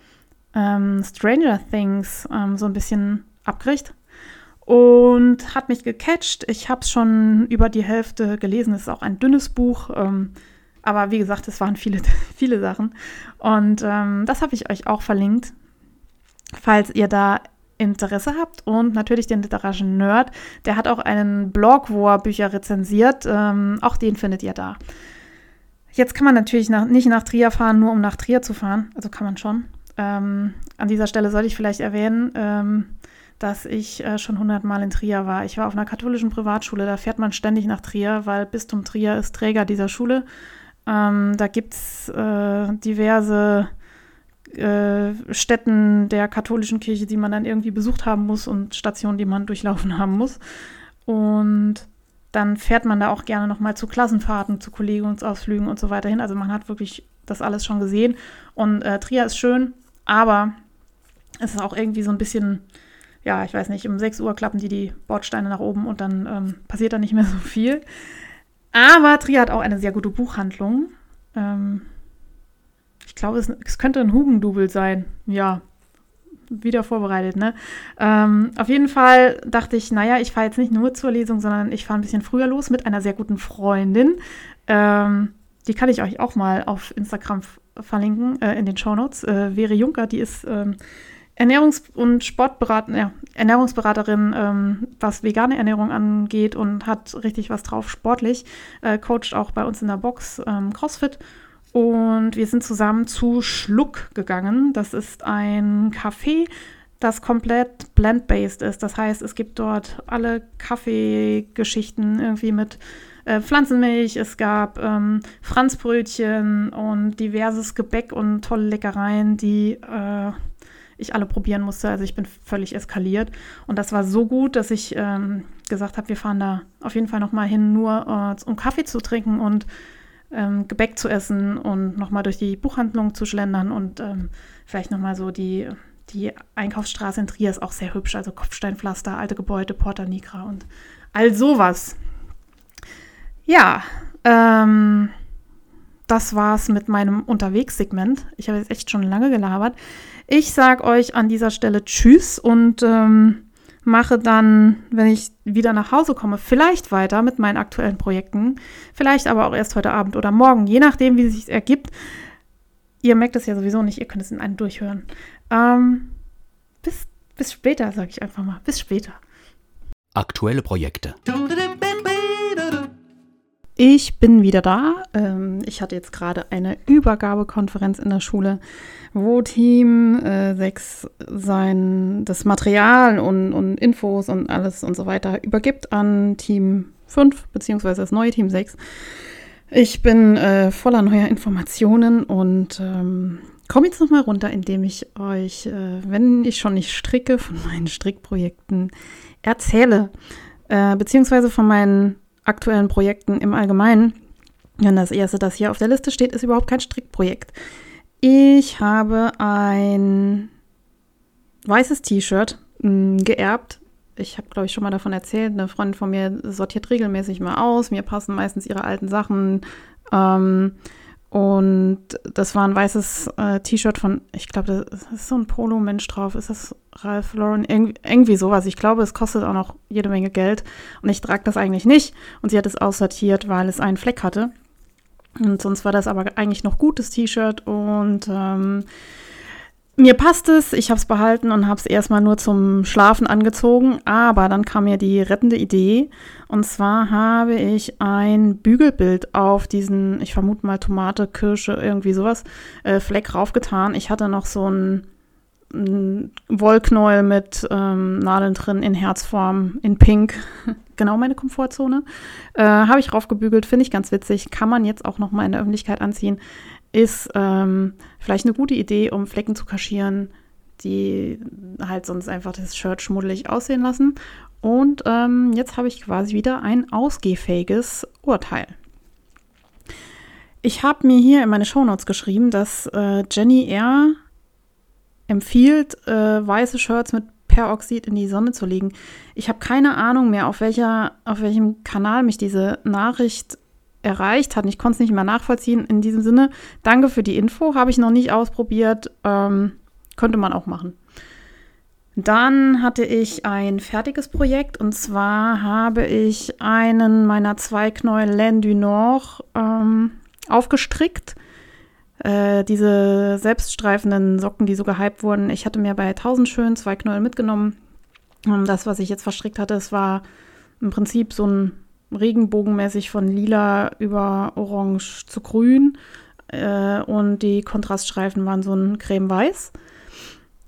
ähm, Stranger Things ähm, so ein bisschen abkriegt. Und hat mich gecatcht. Ich habe es schon über die Hälfte gelesen. Es ist auch ein dünnes Buch. Ähm, aber wie gesagt, es waren viele, viele Sachen. Und ähm, das habe ich euch auch verlinkt, falls ihr da Interesse habt. Und natürlich den literarischen Nerd. Der hat auch einen Blog, wo er Bücher rezensiert. Ähm, auch den findet ihr da. Jetzt kann man natürlich nach, nicht nach Trier fahren, nur um nach Trier zu fahren. Also kann man schon. Ähm, an dieser Stelle sollte ich vielleicht erwähnen, ähm, dass ich äh, schon hundertmal in Trier war. Ich war auf einer katholischen Privatschule, da fährt man ständig nach Trier, weil Bistum Trier ist Träger dieser Schule. Ähm, da gibt es äh, diverse äh, Stätten der katholischen Kirche, die man dann irgendwie besucht haben muss und Stationen, die man durchlaufen haben muss. Und dann fährt man da auch gerne nochmal zu Klassenfahrten, zu Kollegiumsausflügen und so weiter hin. Also man hat wirklich das alles schon gesehen. Und äh, Trier ist schön, aber es ist auch irgendwie so ein bisschen, ja, ich weiß nicht, um 6 Uhr klappen die die Bordsteine nach oben und dann ähm, passiert da nicht mehr so viel. Aber Trier hat auch eine sehr gute Buchhandlung. Ähm, ich glaube, es, es, könnte ein Hugendubel sein. Ja, wieder vorbereitet, ne? Ähm, auf jeden Fall dachte ich, naja, ich fahre jetzt nicht nur zur Lesung, sondern ich fahre ein bisschen früher los mit einer sehr guten Freundin. Ähm, die kann ich euch auch mal auf Instagram verlinken äh, in den Shownotes. Äh, Vere Juncker, die ist ähm, Ernährungs- und Sportberaterin, ja, Ernährungsberaterin, ähm, was vegane Ernährung angeht und hat richtig was drauf sportlich. Äh, coacht auch bei uns in der Box ähm, CrossFit. Und wir sind zusammen zu Schluck gegangen. Das ist ein Café, das komplett blend-based ist. Das heißt, es gibt dort alle Kaffeegeschichten irgendwie mit äh, Pflanzenmilch, es gab ähm, Franzbrötchen und diverses Gebäck und tolle Leckereien, die äh, ich alle probieren musste. Also ich bin völlig eskaliert. Und das war so gut, dass ich ähm, gesagt habe, wir fahren da auf jeden Fall nochmal hin, nur äh, um Kaffee zu trinken und ähm, Gebäck zu essen und nochmal durch die Buchhandlung zu schlendern und ähm, vielleicht nochmal so die, die Einkaufsstraße in Trier ist auch sehr hübsch, also Kopfsteinpflaster, alte Gebäude, Porta Nigra und all sowas. Ja, ähm, das war's mit meinem Unterwegssegment. Ich habe jetzt echt schon lange gelabert. Ich sage euch an dieser Stelle Tschüss und ähm, mache dann, wenn ich wieder nach Hause komme, vielleicht weiter mit meinen aktuellen Projekten. Vielleicht aber auch erst heute Abend oder morgen, je nachdem, wie es sich ergibt. Ihr merkt es ja sowieso nicht, ihr könnt es in einem durchhören. Ähm, bis, bis später, sage ich einfach mal. Bis später. Aktuelle Projekte. Ich bin wieder da. Ähm, ich hatte jetzt gerade eine Übergabekonferenz in der Schule, wo Team äh, 6 sein, das Material und, und Infos und alles und so weiter übergibt an Team 5, beziehungsweise das neue Team 6. Ich bin äh, voller neuer Informationen und ähm, komme jetzt nochmal runter, indem ich euch, äh, wenn ich schon nicht stricke, von meinen Strickprojekten erzähle, äh, beziehungsweise von meinen aktuellen Projekten im Allgemeinen. Und das erste, das hier auf der Liste steht, ist überhaupt kein Strickprojekt. Ich habe ein weißes T-Shirt mm, geerbt. Ich habe, glaube ich, schon mal davon erzählt. Eine Freundin von mir sortiert regelmäßig mal aus. Mir passen meistens ihre alten Sachen. Ähm, und das war ein weißes äh, T-Shirt von, ich glaube, das ist so ein Polo-Mensch drauf. Ist das Ralph Lauren? Irg irgendwie sowas. Ich glaube, es kostet auch noch jede Menge Geld. Und ich trage das eigentlich nicht. Und sie hat es aussortiert, weil es einen Fleck hatte. Und sonst war das aber eigentlich noch gutes T-Shirt. Und ähm, mir passt es, ich habe es behalten und habe es erstmal nur zum Schlafen angezogen, aber dann kam mir die rettende Idee und zwar habe ich ein Bügelbild auf diesen, ich vermute mal Tomate, Kirsche, irgendwie sowas, äh, Fleck raufgetan. Ich hatte noch so ein, ein Wollknäuel mit ähm, Nadeln drin in Herzform, in Pink, genau meine Komfortzone. Äh, habe ich raufgebügelt, finde ich ganz witzig, kann man jetzt auch noch mal in der Öffentlichkeit anziehen ist ähm, vielleicht eine gute Idee, um Flecken zu kaschieren, die halt sonst einfach das Shirt schmuddelig aussehen lassen. Und ähm, jetzt habe ich quasi wieder ein ausgehfähiges Urteil. Ich habe mir hier in meine Shownotes geschrieben, dass äh, Jenny R. empfiehlt, äh, weiße Shirts mit Peroxid in die Sonne zu legen. Ich habe keine Ahnung mehr, auf, welcher, auf welchem Kanal mich diese Nachricht erreicht hat. Ich konnte es nicht mehr nachvollziehen. In diesem Sinne, danke für die Info. Habe ich noch nicht ausprobiert. Ähm, könnte man auch machen. Dann hatte ich ein fertiges Projekt und zwar habe ich einen meiner zwei Knäuel Laine du Nord ähm, aufgestrickt. Äh, diese selbststreifenden Socken, die so gehypt wurden. Ich hatte mir bei 1000 schön zwei Knäuel mitgenommen. Und das, was ich jetzt verstrickt hatte, es war im Prinzip so ein regenbogenmäßig von lila über orange zu grün. Äh, und die Kontraststreifen waren so ein creme-weiß.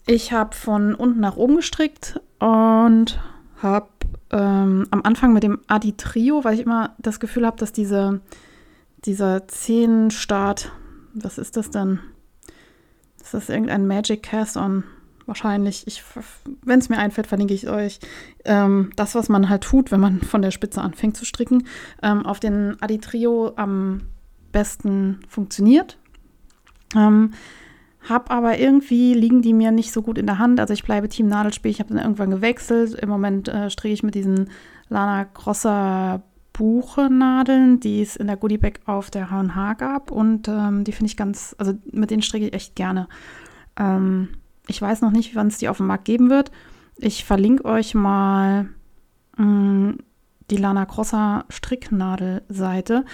Ich habe von unten nach oben gestrickt und habe ähm, am Anfang mit dem Adi Trio, weil ich immer das Gefühl habe, dass diese, dieser Zehenstart, was ist das denn? Ist das irgendein Magic Cast-On? Wahrscheinlich, ich, wenn es mir einfällt, verlinke ich euch, ähm, das, was man halt tut, wenn man von der Spitze anfängt zu stricken, ähm, auf den Aditrio am besten funktioniert. Ähm, hab aber irgendwie liegen die mir nicht so gut in der Hand. Also ich bleibe Team Nadelspiel. Ich habe dann irgendwann gewechselt. Im Moment äh, stricke ich mit diesen Lana Grosser Buchenadeln, die es in der Goodiebag auf der H&H gab. Und ähm, die finde ich ganz, also mit denen stricke ich echt gerne. Ähm, ich weiß noch nicht, wann es die auf dem Markt geben wird. Ich verlinke euch mal mh, mm, die Lana Crosser Stricknadelseite.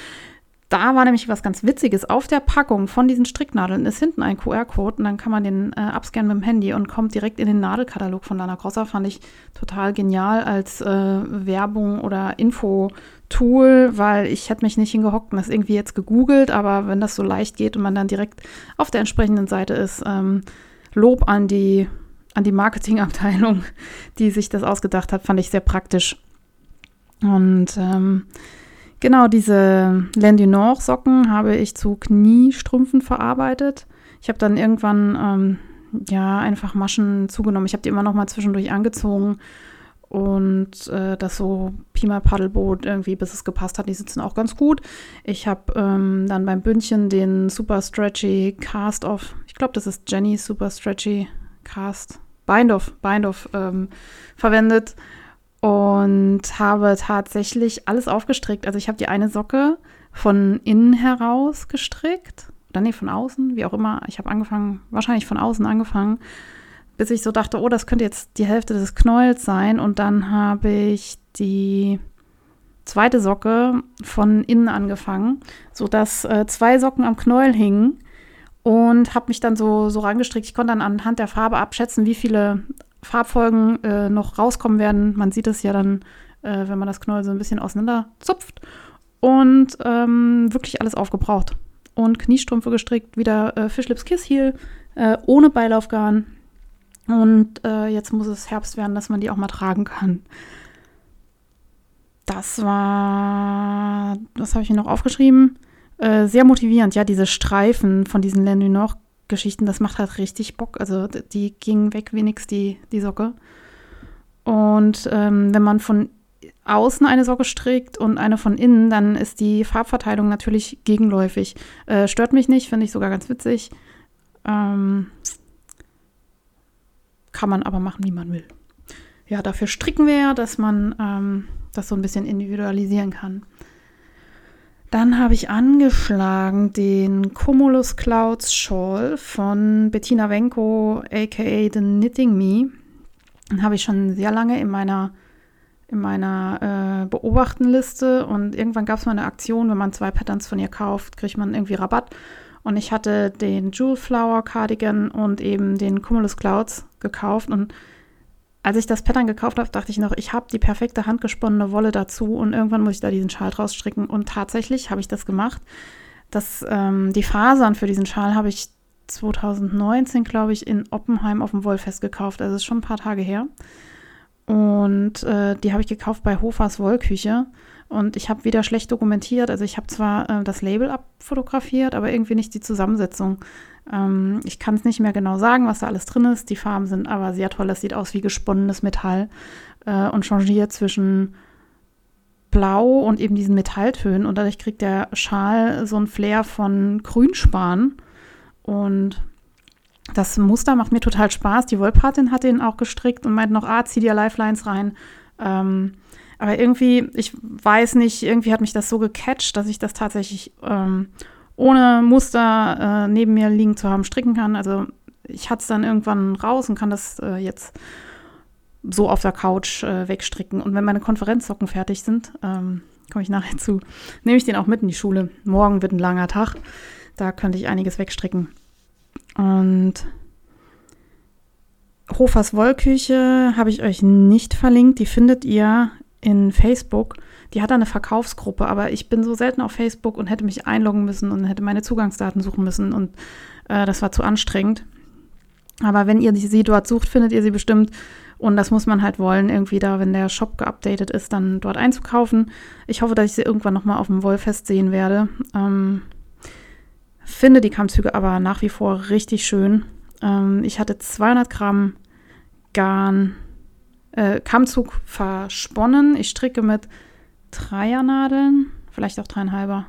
Da war nämlich was ganz Witziges. Auf der Packung von diesen Stricknadeln ist hinten ein QR-Code und dann kann man den äh, abscannen mit dem Handy und kommt direkt in den Nadelkatalog von Lana Crosser. Fand ich total genial als äh, Werbung oder Info-Tool, weil ich hätte mich nicht hingehockt und das irgendwie jetzt gegoogelt, aber wenn das so leicht geht und man dann direkt auf der entsprechenden Seite ist, ähm, Lob an die, an die Marketingabteilung, die sich das ausgedacht hat, fand ich sehr praktisch. Und ähm, genau diese Laine du Nord Socken habe ich zu Kniestrümpfen verarbeitet. Ich habe dann irgendwann ähm, ja einfach Maschen zugenommen. Ich habe die immer noch mal zwischendurch angezogen und äh, das so Pi mal Paddelboot irgendwie, bis es gepasst hat. Die sitzen auch ganz gut. Ich habe ähm, dann beim Bündchen den Super Stretchy Cast Off, ich glaube, das ist Jenny Super Stretchy Cast, Bind Off, Bind Off ähm, verwendet und habe tatsächlich alles aufgestrickt. Also ich habe die eine Socke von innen heraus gestrickt. Oder nee, von außen, wie auch immer. Ich habe angefangen, wahrscheinlich von außen angefangen bis ich so dachte, oh, das könnte jetzt die Hälfte des Knäuels sein. Und dann habe ich die zweite Socke von innen angefangen, sodass äh, zwei Socken am Knäuel hingen und habe mich dann so, so rangestrickt. Ich konnte dann anhand der Farbe abschätzen, wie viele Farbfolgen äh, noch rauskommen werden. Man sieht es ja dann, äh, wenn man das Knäuel so ein bisschen auseinander zupft. Und ähm, wirklich alles aufgebraucht. Und Kniestrümpfe gestrickt, wieder äh, Fischlips Kiss Heel, äh, ohne Beilaufgarn, und äh, jetzt muss es Herbst werden, dass man die auch mal tragen kann. Das war, was habe ich hier noch aufgeschrieben? Äh, sehr motivierend, ja, diese Streifen von diesen Lenny-Noch-Geschichten, das macht halt richtig Bock. Also die gingen weg wenigstens die, die Socke. Und ähm, wenn man von außen eine Socke strickt und eine von innen, dann ist die Farbverteilung natürlich gegenläufig. Äh, stört mich nicht, finde ich sogar ganz witzig. Ähm, kann man aber machen, wie man will. Ja, dafür stricken wir ja, dass man ähm, das so ein bisschen individualisieren kann. Dann habe ich angeschlagen den Cumulus Clouds Shawl von Bettina Wenko, aka The Knitting Me. Den habe ich schon sehr lange in meiner, in meiner äh, Beobachtenliste und irgendwann gab es mal eine Aktion, wenn man zwei Patterns von ihr kauft, kriegt man irgendwie Rabatt. Und ich hatte den Jewel Flower Cardigan und eben den Cumulus Clouds gekauft. Und als ich das Pattern gekauft habe, dachte ich noch, ich habe die perfekte handgesponnene Wolle dazu und irgendwann muss ich da diesen Schal draus stricken. Und tatsächlich habe ich das gemacht. Das, ähm, die Fasern für diesen Schal habe ich 2019, glaube ich, in Oppenheim auf dem Wollfest gekauft. Also ist schon ein paar Tage her. Und äh, die habe ich gekauft bei Hofers Wollküche. Und ich habe wieder schlecht dokumentiert. Also ich habe zwar äh, das Label abfotografiert, aber irgendwie nicht die Zusammensetzung. Ähm, ich kann es nicht mehr genau sagen, was da alles drin ist. Die Farben sind aber sehr toll. Das sieht aus wie gesponnenes Metall äh, und changiert zwischen Blau und eben diesen Metalltönen. Und dadurch kriegt der Schal so ein Flair von Grünspan. Und das Muster macht mir total Spaß. Die Wollpatin hat den auch gestrickt und meint noch, ah, zieh dir Lifelines rein. Ähm, aber irgendwie, ich weiß nicht, irgendwie hat mich das so gecatcht, dass ich das tatsächlich ähm, ohne Muster äh, neben mir liegen zu haben stricken kann. Also ich hatte es dann irgendwann raus und kann das äh, jetzt so auf der Couch äh, wegstricken. Und wenn meine Konferenzsocken fertig sind, ähm, komme ich nachher zu, nehme ich den auch mit in die Schule. Morgen wird ein langer Tag. Da könnte ich einiges wegstricken. Und Hofers Wollküche habe ich euch nicht verlinkt. Die findet ihr in Facebook. Die hat eine Verkaufsgruppe, aber ich bin so selten auf Facebook und hätte mich einloggen müssen und hätte meine Zugangsdaten suchen müssen und äh, das war zu anstrengend. Aber wenn ihr sie dort sucht, findet ihr sie bestimmt. Und das muss man halt wollen, irgendwie da, wenn der Shop geupdatet ist, dann dort einzukaufen. Ich hoffe, dass ich sie irgendwann nochmal auf dem Wollfest sehen werde. Ähm, finde die Kammzüge aber nach wie vor richtig schön. Ähm, ich hatte 200 Gramm Garn äh, Kammzug versponnen. Ich stricke mit Dreiernadeln, vielleicht auch dreieinhalber.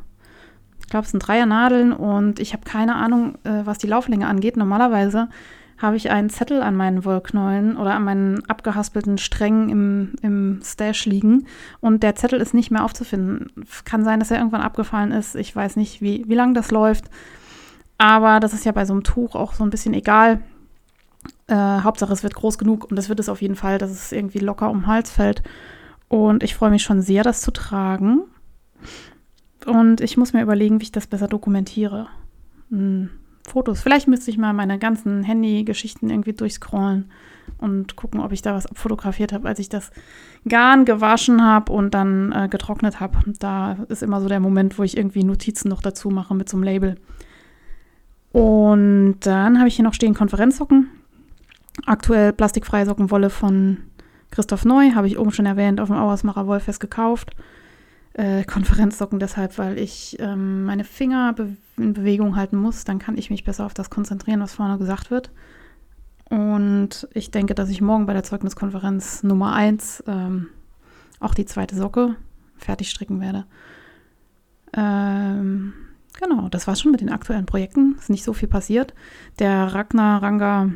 Ich glaube, es sind Dreiernadeln und ich habe keine Ahnung, äh, was die Lauflänge angeht. Normalerweise habe ich einen Zettel an meinen Wollknäulen oder an meinen abgehaspelten Strängen im, im Stash liegen und der Zettel ist nicht mehr aufzufinden. Kann sein, dass er irgendwann abgefallen ist. Ich weiß nicht, wie, wie lange das läuft. Aber das ist ja bei so einem Tuch auch so ein bisschen egal. Äh, Hauptsache, es wird groß genug und das wird es auf jeden Fall, dass es irgendwie locker um den Hals fällt. Und ich freue mich schon sehr, das zu tragen. Und ich muss mir überlegen, wie ich das besser dokumentiere. Hm, Fotos. Vielleicht müsste ich mal meine ganzen Handy-Geschichten irgendwie durchscrollen und gucken, ob ich da was abfotografiert habe, als ich das Garn gewaschen habe und dann äh, getrocknet habe. Da ist immer so der Moment, wo ich irgendwie Notizen noch dazu mache mit so einem Label. Und dann habe ich hier noch stehen Konferenzsocken. Aktuell plastikfreie Sockenwolle von Christoph Neu, habe ich oben schon erwähnt, auf dem Auersmacher Wollfest gekauft. Äh, Konferenzsocken deshalb, weil ich ähm, meine Finger be in Bewegung halten muss. Dann kann ich mich besser auf das konzentrieren, was vorne gesagt wird. Und ich denke, dass ich morgen bei der Zeugniskonferenz Nummer 1 ähm, auch die zweite Socke fertig stricken werde. Ähm, genau, das war schon mit den aktuellen Projekten. Ist nicht so viel passiert. Der Ragnar Ranga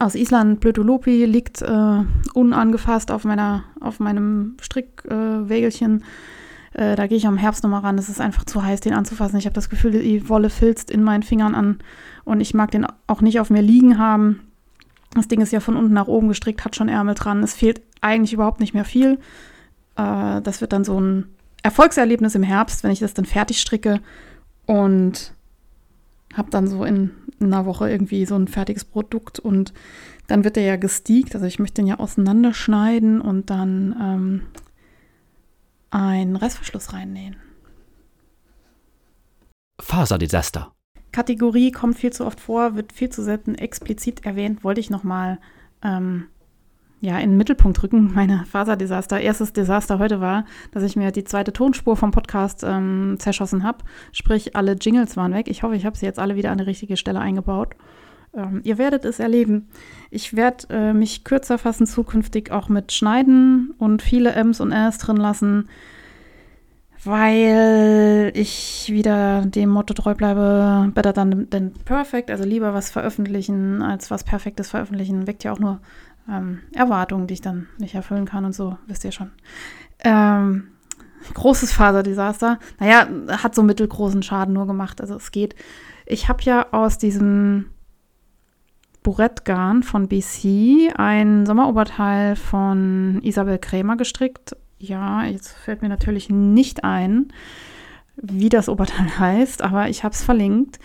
aus Island, Blötolopi, liegt äh, unangefasst auf, meiner, auf meinem Strickwägelchen. Äh, äh, da gehe ich am Herbst nochmal ran. Es ist einfach zu heiß, den anzufassen. Ich habe das Gefühl, die Wolle filzt in meinen Fingern an und ich mag den auch nicht auf mir liegen haben. Das Ding ist ja von unten nach oben gestrickt, hat schon Ärmel dran. Es fehlt eigentlich überhaupt nicht mehr viel. Äh, das wird dann so ein Erfolgserlebnis im Herbst, wenn ich das dann fertig stricke und habe dann so in, in einer Woche irgendwie so ein fertiges Produkt und dann wird der ja gesteakt. Also ich möchte den ja auseinanderschneiden und dann ähm, einen Restverschluss reinnähen. Faserdesaster. Kategorie kommt viel zu oft vor, wird viel zu selten explizit erwähnt, wollte ich nochmal ähm, ja, in den Mittelpunkt rücken. Meine Faserdesaster, erstes Desaster heute war, dass ich mir die zweite Tonspur vom Podcast ähm, zerschossen habe. Sprich, alle Jingles waren weg. Ich hoffe, ich habe sie jetzt alle wieder an die richtige Stelle eingebaut. Ähm, ihr werdet es erleben. Ich werde äh, mich kürzer fassen, zukünftig auch mit Schneiden und viele M's und R's drin lassen weil ich wieder dem Motto treu bleibe, better than, than perfect, also lieber was veröffentlichen als was Perfektes veröffentlichen, weckt ja auch nur ähm, Erwartungen, die ich dann nicht erfüllen kann und so, wisst ihr schon. Ähm, großes Faserdesaster, naja, hat so mittelgroßen Schaden nur gemacht, also es geht. Ich habe ja aus diesem Burettgarn von BC ein Sommeroberteil von Isabel Krämer gestrickt ja, jetzt fällt mir natürlich nicht ein, wie das Oberteil heißt, aber ich habe es verlinkt.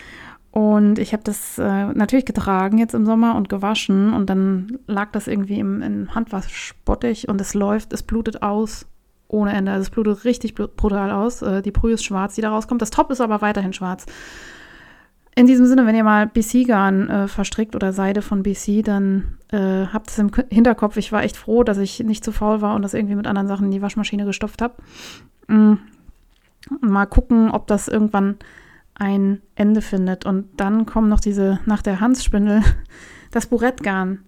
Und ich habe das äh, natürlich getragen jetzt im Sommer und gewaschen und dann lag das irgendwie im, im Handwaschbottich und es läuft, es blutet aus ohne Ende. Also es blutet richtig brutal aus. Äh, die Brühe ist schwarz, die da rauskommt. Das Top ist aber weiterhin schwarz. In diesem Sinne, wenn ihr mal BC-Garn äh, verstrickt oder Seide von BC, dann äh, habt es im Hinterkopf. Ich war echt froh, dass ich nicht zu faul war und das irgendwie mit anderen Sachen in die Waschmaschine gestopft habe. Mhm. Mal gucken, ob das irgendwann ein Ende findet. Und dann kommen noch diese, nach der Hansspindel, das Burettgarn.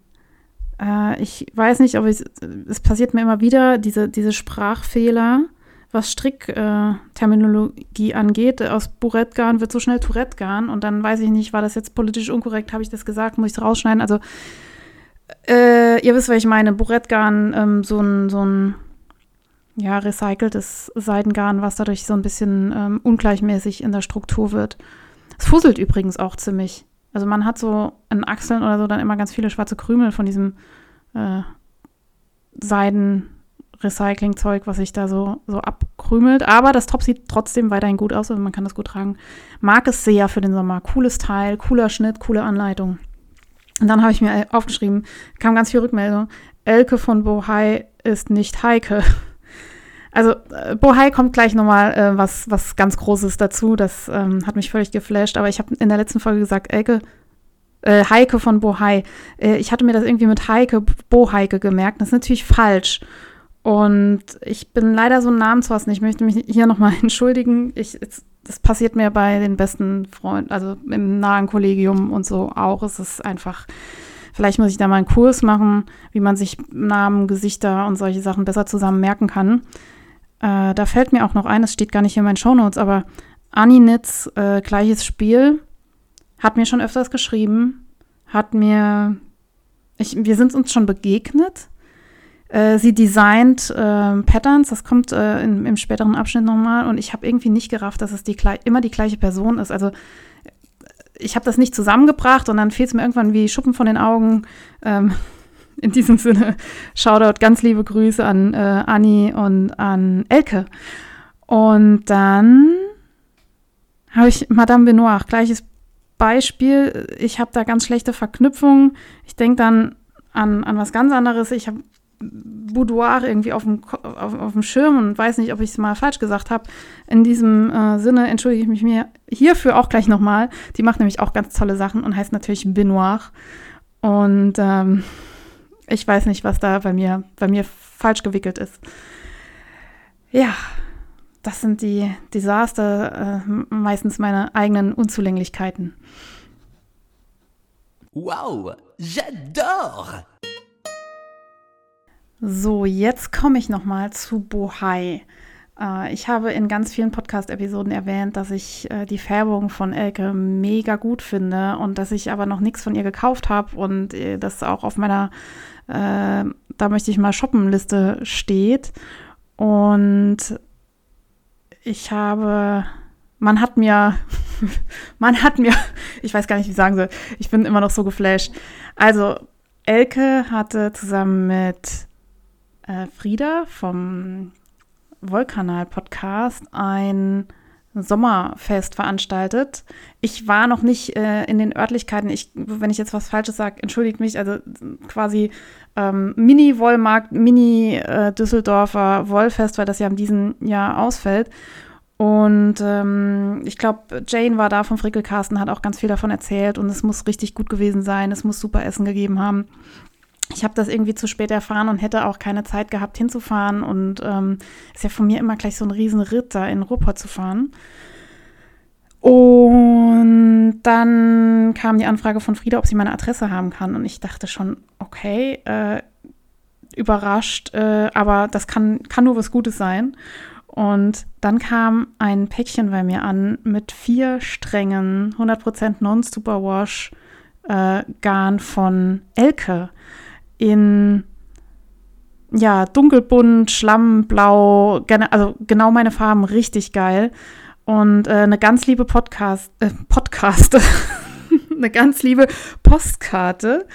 Äh, ich weiß nicht, ob ich, es passiert mir immer wieder, diese, diese Sprachfehler was Strickterminologie äh, angeht. Aus Burettgarn wird so schnell Tourettegarn und dann weiß ich nicht, war das jetzt politisch unkorrekt, habe ich das gesagt, muss ich es rausschneiden? Also, äh, ihr wisst, was ich meine. Burettgarn, ähm, so ein, so ein ja, recyceltes Seidengarn, was dadurch so ein bisschen ähm, ungleichmäßig in der Struktur wird. Es fusselt übrigens auch ziemlich. Also man hat so an Achseln oder so dann immer ganz viele schwarze Krümel von diesem äh, Seiden, Recyclingzeug, was sich da so, so abkrümelt. Aber das Top sieht trotzdem weiterhin gut aus, also man kann das gut tragen. Mag es sehr für den Sommer. Cooles Teil, cooler Schnitt, coole Anleitung. Und dann habe ich mir aufgeschrieben, kam ganz viel Rückmeldung. Elke von Bohai ist nicht Heike. Also äh, Bohai kommt gleich nochmal äh, was, was ganz Großes dazu. Das ähm, hat mich völlig geflasht. Aber ich habe in der letzten Folge gesagt, Elke, äh, Heike von Bohai. Äh, ich hatte mir das irgendwie mit Heike, Boheike gemerkt. Das ist natürlich falsch. Und ich bin leider so ein Namensfassen. Ich möchte mich hier nochmal entschuldigen. Ich, das passiert mir bei den besten Freunden, also im nahen Kollegium und so auch. Es ist einfach, vielleicht muss ich da mal einen Kurs machen, wie man sich Namen, Gesichter und solche Sachen besser zusammen merken kann. Äh, da fällt mir auch noch ein, es steht gar nicht in meinen Shownotes, aber Aninitz, äh, gleiches Spiel, hat mir schon öfters geschrieben, hat mir, ich, wir sind uns schon begegnet äh, sie designt äh, Patterns, das kommt äh, in, im späteren Abschnitt nochmal und ich habe irgendwie nicht gerafft, dass es die, immer die gleiche Person ist. Also ich habe das nicht zusammengebracht und dann fehlt es mir irgendwann wie Schuppen von den Augen. Ähm, in diesem Sinne, Shoutout, ganz liebe Grüße an äh, Anni und an Elke. Und dann habe ich Madame Benoit, gleiches Beispiel. Ich habe da ganz schlechte Verknüpfungen. Ich denke dann an, an was ganz anderes. Ich habe Boudoir irgendwie auf dem, auf, auf dem Schirm und weiß nicht, ob ich es mal falsch gesagt habe. In diesem äh, Sinne entschuldige ich mich mir hierfür auch gleich nochmal. Die macht nämlich auch ganz tolle Sachen und heißt natürlich Benoir. Und ähm, ich weiß nicht, was da bei mir, bei mir falsch gewickelt ist. Ja, das sind die Desaster, äh, meistens meine eigenen Unzulänglichkeiten. Wow, J'adore! So, jetzt komme ich nochmal zu Bohai. Äh, ich habe in ganz vielen Podcast-Episoden erwähnt, dass ich äh, die Färbung von Elke mega gut finde und dass ich aber noch nichts von ihr gekauft habe und äh, das auch auf meiner äh, Da möchte ich mal shoppen-Liste steht. Und ich habe, man hat mir, man hat mir, ich weiß gar nicht, wie ich sagen soll, ich bin immer noch so geflasht. Also, Elke hatte zusammen mit äh, Frieda vom Wollkanal-Podcast ein Sommerfest veranstaltet. Ich war noch nicht äh, in den Örtlichkeiten. Ich, wenn ich jetzt was Falsches sage, entschuldigt mich. Also quasi ähm, Mini-Wollmarkt, Mini-Düsseldorfer äh, Wollfest, weil das ja in diesem Jahr ausfällt. Und ähm, ich glaube, Jane war da vom Frickelkasten, hat auch ganz viel davon erzählt und es muss richtig gut gewesen sein. Es muss super Essen gegeben haben ich habe das irgendwie zu spät erfahren und hätte auch keine Zeit gehabt hinzufahren. Und ähm, ist ja von mir immer gleich so ein Riesenritt, da in Ruhrpott zu fahren. Und dann kam die Anfrage von Frieda, ob sie meine Adresse haben kann. Und ich dachte schon, okay, äh, überrascht, äh, aber das kann, kann nur was Gutes sein. Und dann kam ein Päckchen bei mir an mit vier Strängen, 100% Non-Superwash äh, Garn von Elke in ja, dunkelbunt, schlammblau, also genau meine Farben, richtig geil. Und äh, eine ganz liebe Podcast, äh, Podcast, eine ganz liebe Postkarte.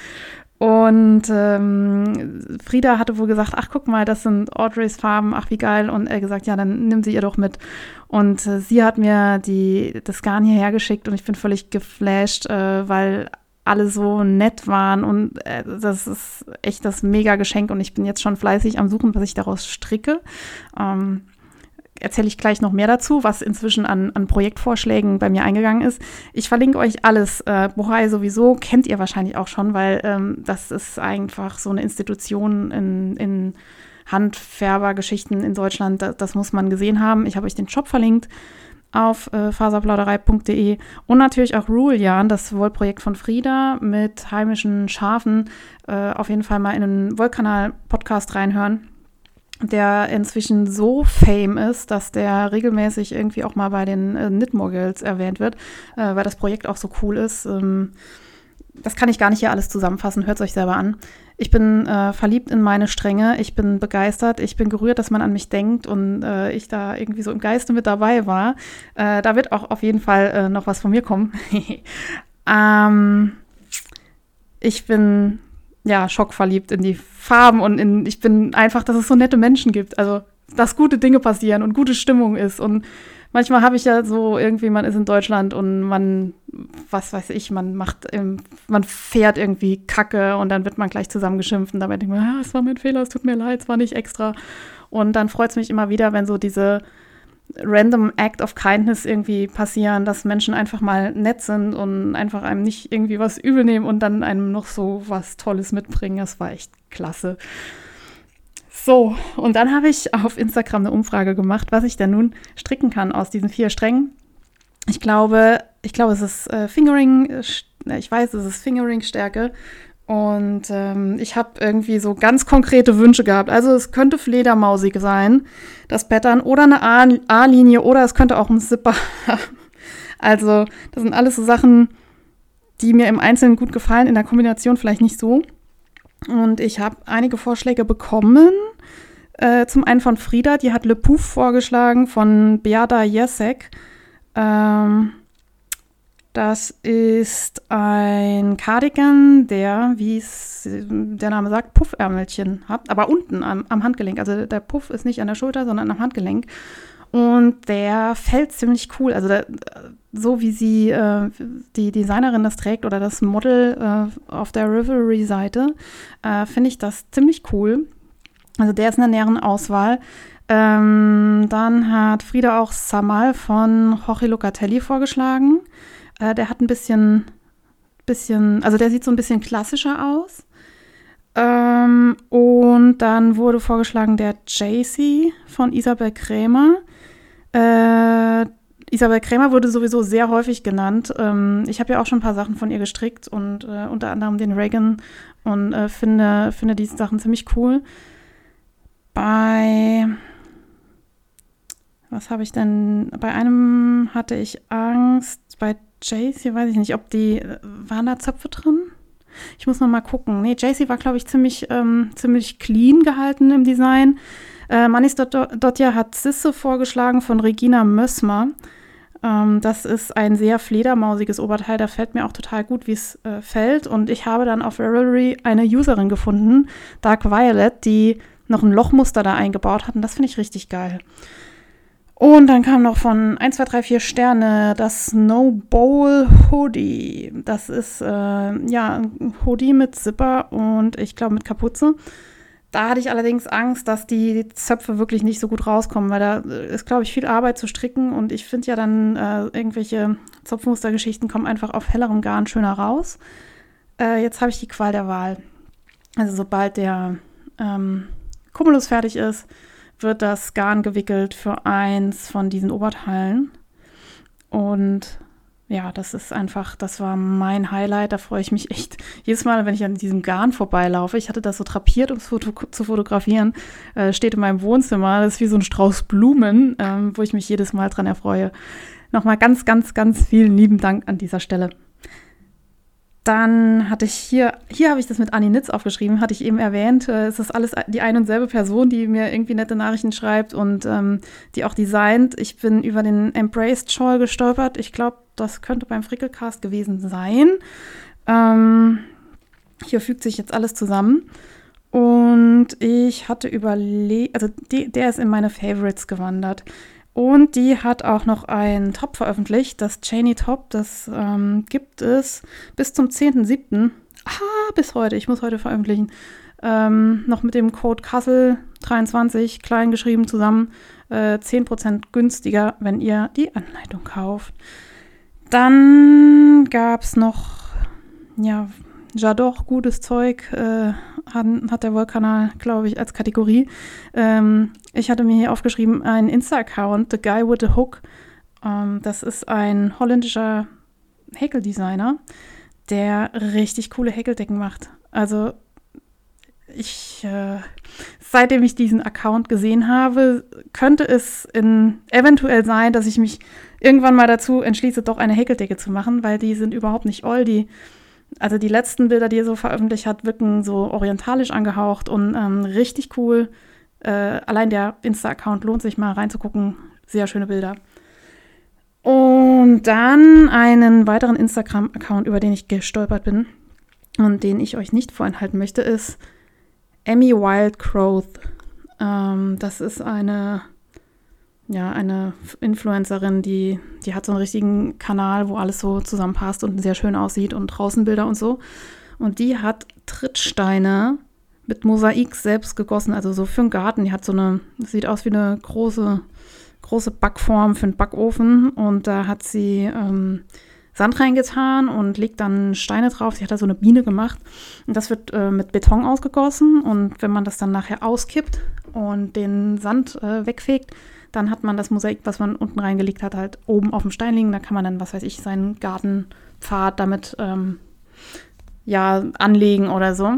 Und ähm, Frieda hatte wohl gesagt, ach guck mal, das sind Audreys Farben, ach wie geil. Und er gesagt, ja, dann nimm sie ihr doch mit. Und äh, sie hat mir die, das Garn hierher geschickt und ich bin völlig geflasht, äh, weil alle so nett waren und äh, das ist echt das mega Geschenk und ich bin jetzt schon fleißig am Suchen, was ich daraus stricke. Ähm, erzähle ich gleich noch mehr dazu, was inzwischen an, an Projektvorschlägen bei mir eingegangen ist. Ich verlinke euch alles. Äh, Bohai sowieso kennt ihr wahrscheinlich auch schon, weil ähm, das ist einfach so eine Institution in, in Handfärbergeschichten in Deutschland. Das, das muss man gesehen haben. Ich habe euch den Shop verlinkt auf äh, faserplauderei.de und natürlich auch Rulejan, das Wollprojekt von Frieda mit heimischen Schafen. Äh, auf jeden Fall mal in den Wollkanal-Podcast reinhören, der inzwischen so fame ist, dass der regelmäßig irgendwie auch mal bei den äh, Knitmoguls erwähnt wird, äh, weil das Projekt auch so cool ist. Ähm, das kann ich gar nicht hier alles zusammenfassen, hört es euch selber an. Ich bin äh, verliebt in meine Stränge, ich bin begeistert, ich bin gerührt, dass man an mich denkt und äh, ich da irgendwie so im Geiste mit dabei war. Äh, da wird auch auf jeden Fall äh, noch was von mir kommen. ähm, ich bin ja schockverliebt in die Farben und in, ich bin einfach, dass es so nette Menschen gibt. Also, dass gute Dinge passieren und gute Stimmung ist und manchmal habe ich ja so irgendwie, man ist in Deutschland und man, was weiß ich, man macht, man fährt irgendwie Kacke und dann wird man gleich zusammengeschimpft und dabei denkt man, ah, es war mein Fehler, es tut mir leid, es war nicht extra. Und dann freut es mich immer wieder, wenn so diese random Act of Kindness irgendwie passieren, dass Menschen einfach mal nett sind und einfach einem nicht irgendwie was übel nehmen und dann einem noch so was Tolles mitbringen. Das war echt klasse. So, und dann habe ich auf Instagram eine Umfrage gemacht, was ich denn nun stricken kann aus diesen vier Strängen. Ich glaube, ich glaube, es ist äh, Fingering, äh, ich weiß, es ist Fingering-Stärke. Und ähm, ich habe irgendwie so ganz konkrete Wünsche gehabt. Also es könnte Fledermausig sein, das Pattern, oder eine A-Linie, oder es könnte auch ein Zipper haben. Also das sind alles so Sachen, die mir im Einzelnen gut gefallen, in der Kombination vielleicht nicht so. Und ich habe einige Vorschläge bekommen. Äh, zum einen von Frieda, die hat Le Pouf vorgeschlagen von Beata Jesek. Ähm, das ist ein Cardigan, der, wie es der Name sagt, Puffärmelchen hat, aber unten am, am Handgelenk. Also der Puff ist nicht an der Schulter, sondern am Handgelenk. Und der fällt ziemlich cool. Also der, so wie sie, äh, die Designerin das trägt oder das Model äh, auf der Rivalry-Seite, äh, finde ich das ziemlich cool. Also der ist in der näheren Auswahl. Ähm, dann hat Frieda auch Samal von Jorge Locatelli vorgeschlagen. Äh, der hat ein bisschen, bisschen, also der sieht so ein bisschen klassischer aus. Ähm, und dann wurde vorgeschlagen der JC von Isabel Krämer. Äh, Isabel Krämer wurde sowieso sehr häufig genannt. Ähm, ich habe ja auch schon ein paar Sachen von ihr gestrickt und äh, unter anderem den Reagan und äh, finde, finde diese Sachen ziemlich cool. Bei was habe ich denn? Bei einem hatte ich Angst. Bei Jace, hier weiß ich nicht, ob die. Waren da Zöpfe drin? Ich muss noch mal gucken. Nee, JC war, glaube ich, ziemlich, ähm, ziemlich clean gehalten im Design. Äh, Manis Dotja hat Sisse vorgeschlagen von Regina Mössmer. Ähm, das ist ein sehr fledermausiges Oberteil. Da fällt mir auch total gut, wie es äh, fällt. Und ich habe dann auf Ravelry eine Userin gefunden, Dark Violet, die noch ein Lochmuster da eingebaut hat. Und das finde ich richtig geil. Und dann kam noch von 1, 2, 3, 4 Sterne das Snowball Hoodie. Das ist äh, ja ein Hoodie mit Zipper und ich glaube mit Kapuze. Da hatte ich allerdings Angst, dass die Zöpfe wirklich nicht so gut rauskommen, weil da ist, glaube ich, viel Arbeit zu stricken und ich finde ja dann äh, irgendwelche Zopfmustergeschichten kommen einfach auf hellerem Garn schöner raus. Äh, jetzt habe ich die Qual der Wahl. Also sobald der ähm, Cumulus fertig ist, wird das Garn gewickelt für eins von diesen Oberteilen. Und ja, das ist einfach, das war mein Highlight. Da freue ich mich echt jedes Mal, wenn ich an diesem Garn vorbeilaufe. Ich hatte das so trapiert, um es Foto zu fotografieren. Äh, steht in meinem Wohnzimmer. Das ist wie so ein Strauß Blumen, ähm, wo ich mich jedes Mal dran erfreue. Nochmal ganz, ganz, ganz vielen lieben Dank an dieser Stelle. Dann hatte ich hier, hier habe ich das mit Annie Nitz aufgeschrieben, hatte ich eben erwähnt. Äh, es ist alles die ein und selbe Person, die mir irgendwie nette Nachrichten schreibt und ähm, die auch designt. Ich bin über den Embraced Shawl gestolpert. Ich glaube, das könnte beim Frickelcast gewesen sein. Ähm, hier fügt sich jetzt alles zusammen. Und ich hatte überlegt, also die, der ist in meine Favorites gewandert. Und die hat auch noch einen Top veröffentlicht, das Cheney Top. Das ähm, gibt es bis zum 10.07. Ah, bis heute. Ich muss heute veröffentlichen. Ähm, noch mit dem Code Kassel23 klein geschrieben zusammen. Äh, 10% günstiger, wenn ihr die Anleitung kauft. Dann gab es noch, ja, J'adore, gutes Zeug, äh, hat, hat, der Wollkanal, glaube ich, als Kategorie. Ähm, ich hatte mir hier aufgeschrieben, ein Insta-Account, The Guy with the Hook. Ähm, das ist ein holländischer Häkeldesigner, der richtig coole Häkeldecken macht. Also ich, äh, seitdem ich diesen Account gesehen habe, könnte es in, eventuell sein, dass ich mich irgendwann mal dazu entschließe, doch eine Häkeldecke zu machen, weil die sind überhaupt nicht all, die also die letzten Bilder, die er so veröffentlicht hat, wirken so orientalisch angehaucht und ähm, richtig cool. Äh, allein der Insta-Account lohnt sich mal reinzugucken. Sehr schöne Bilder. Und dann einen weiteren Instagram-Account, über den ich gestolpert bin und den ich euch nicht vorenthalten möchte, ist Emmy Wild Growth. Ähm, das ist eine ja, eine Influencerin, die, die hat so einen richtigen Kanal, wo alles so zusammenpasst und sehr schön aussieht und Draußenbilder und so. Und die hat Trittsteine mit Mosaik selbst gegossen, also so für einen Garten. Die hat so eine, sieht aus wie eine große, große Backform für einen Backofen. Und da hat sie ähm, Sand reingetan und legt dann Steine drauf. Sie hat da so eine Biene gemacht. Und das wird äh, mit Beton ausgegossen. Und wenn man das dann nachher auskippt und den Sand äh, wegfegt, dann hat man das Mosaik, was man unten reingelegt hat, halt oben auf dem Stein liegen. Da kann man dann, was weiß ich, seinen Gartenpfad damit ähm, ja, anlegen oder so.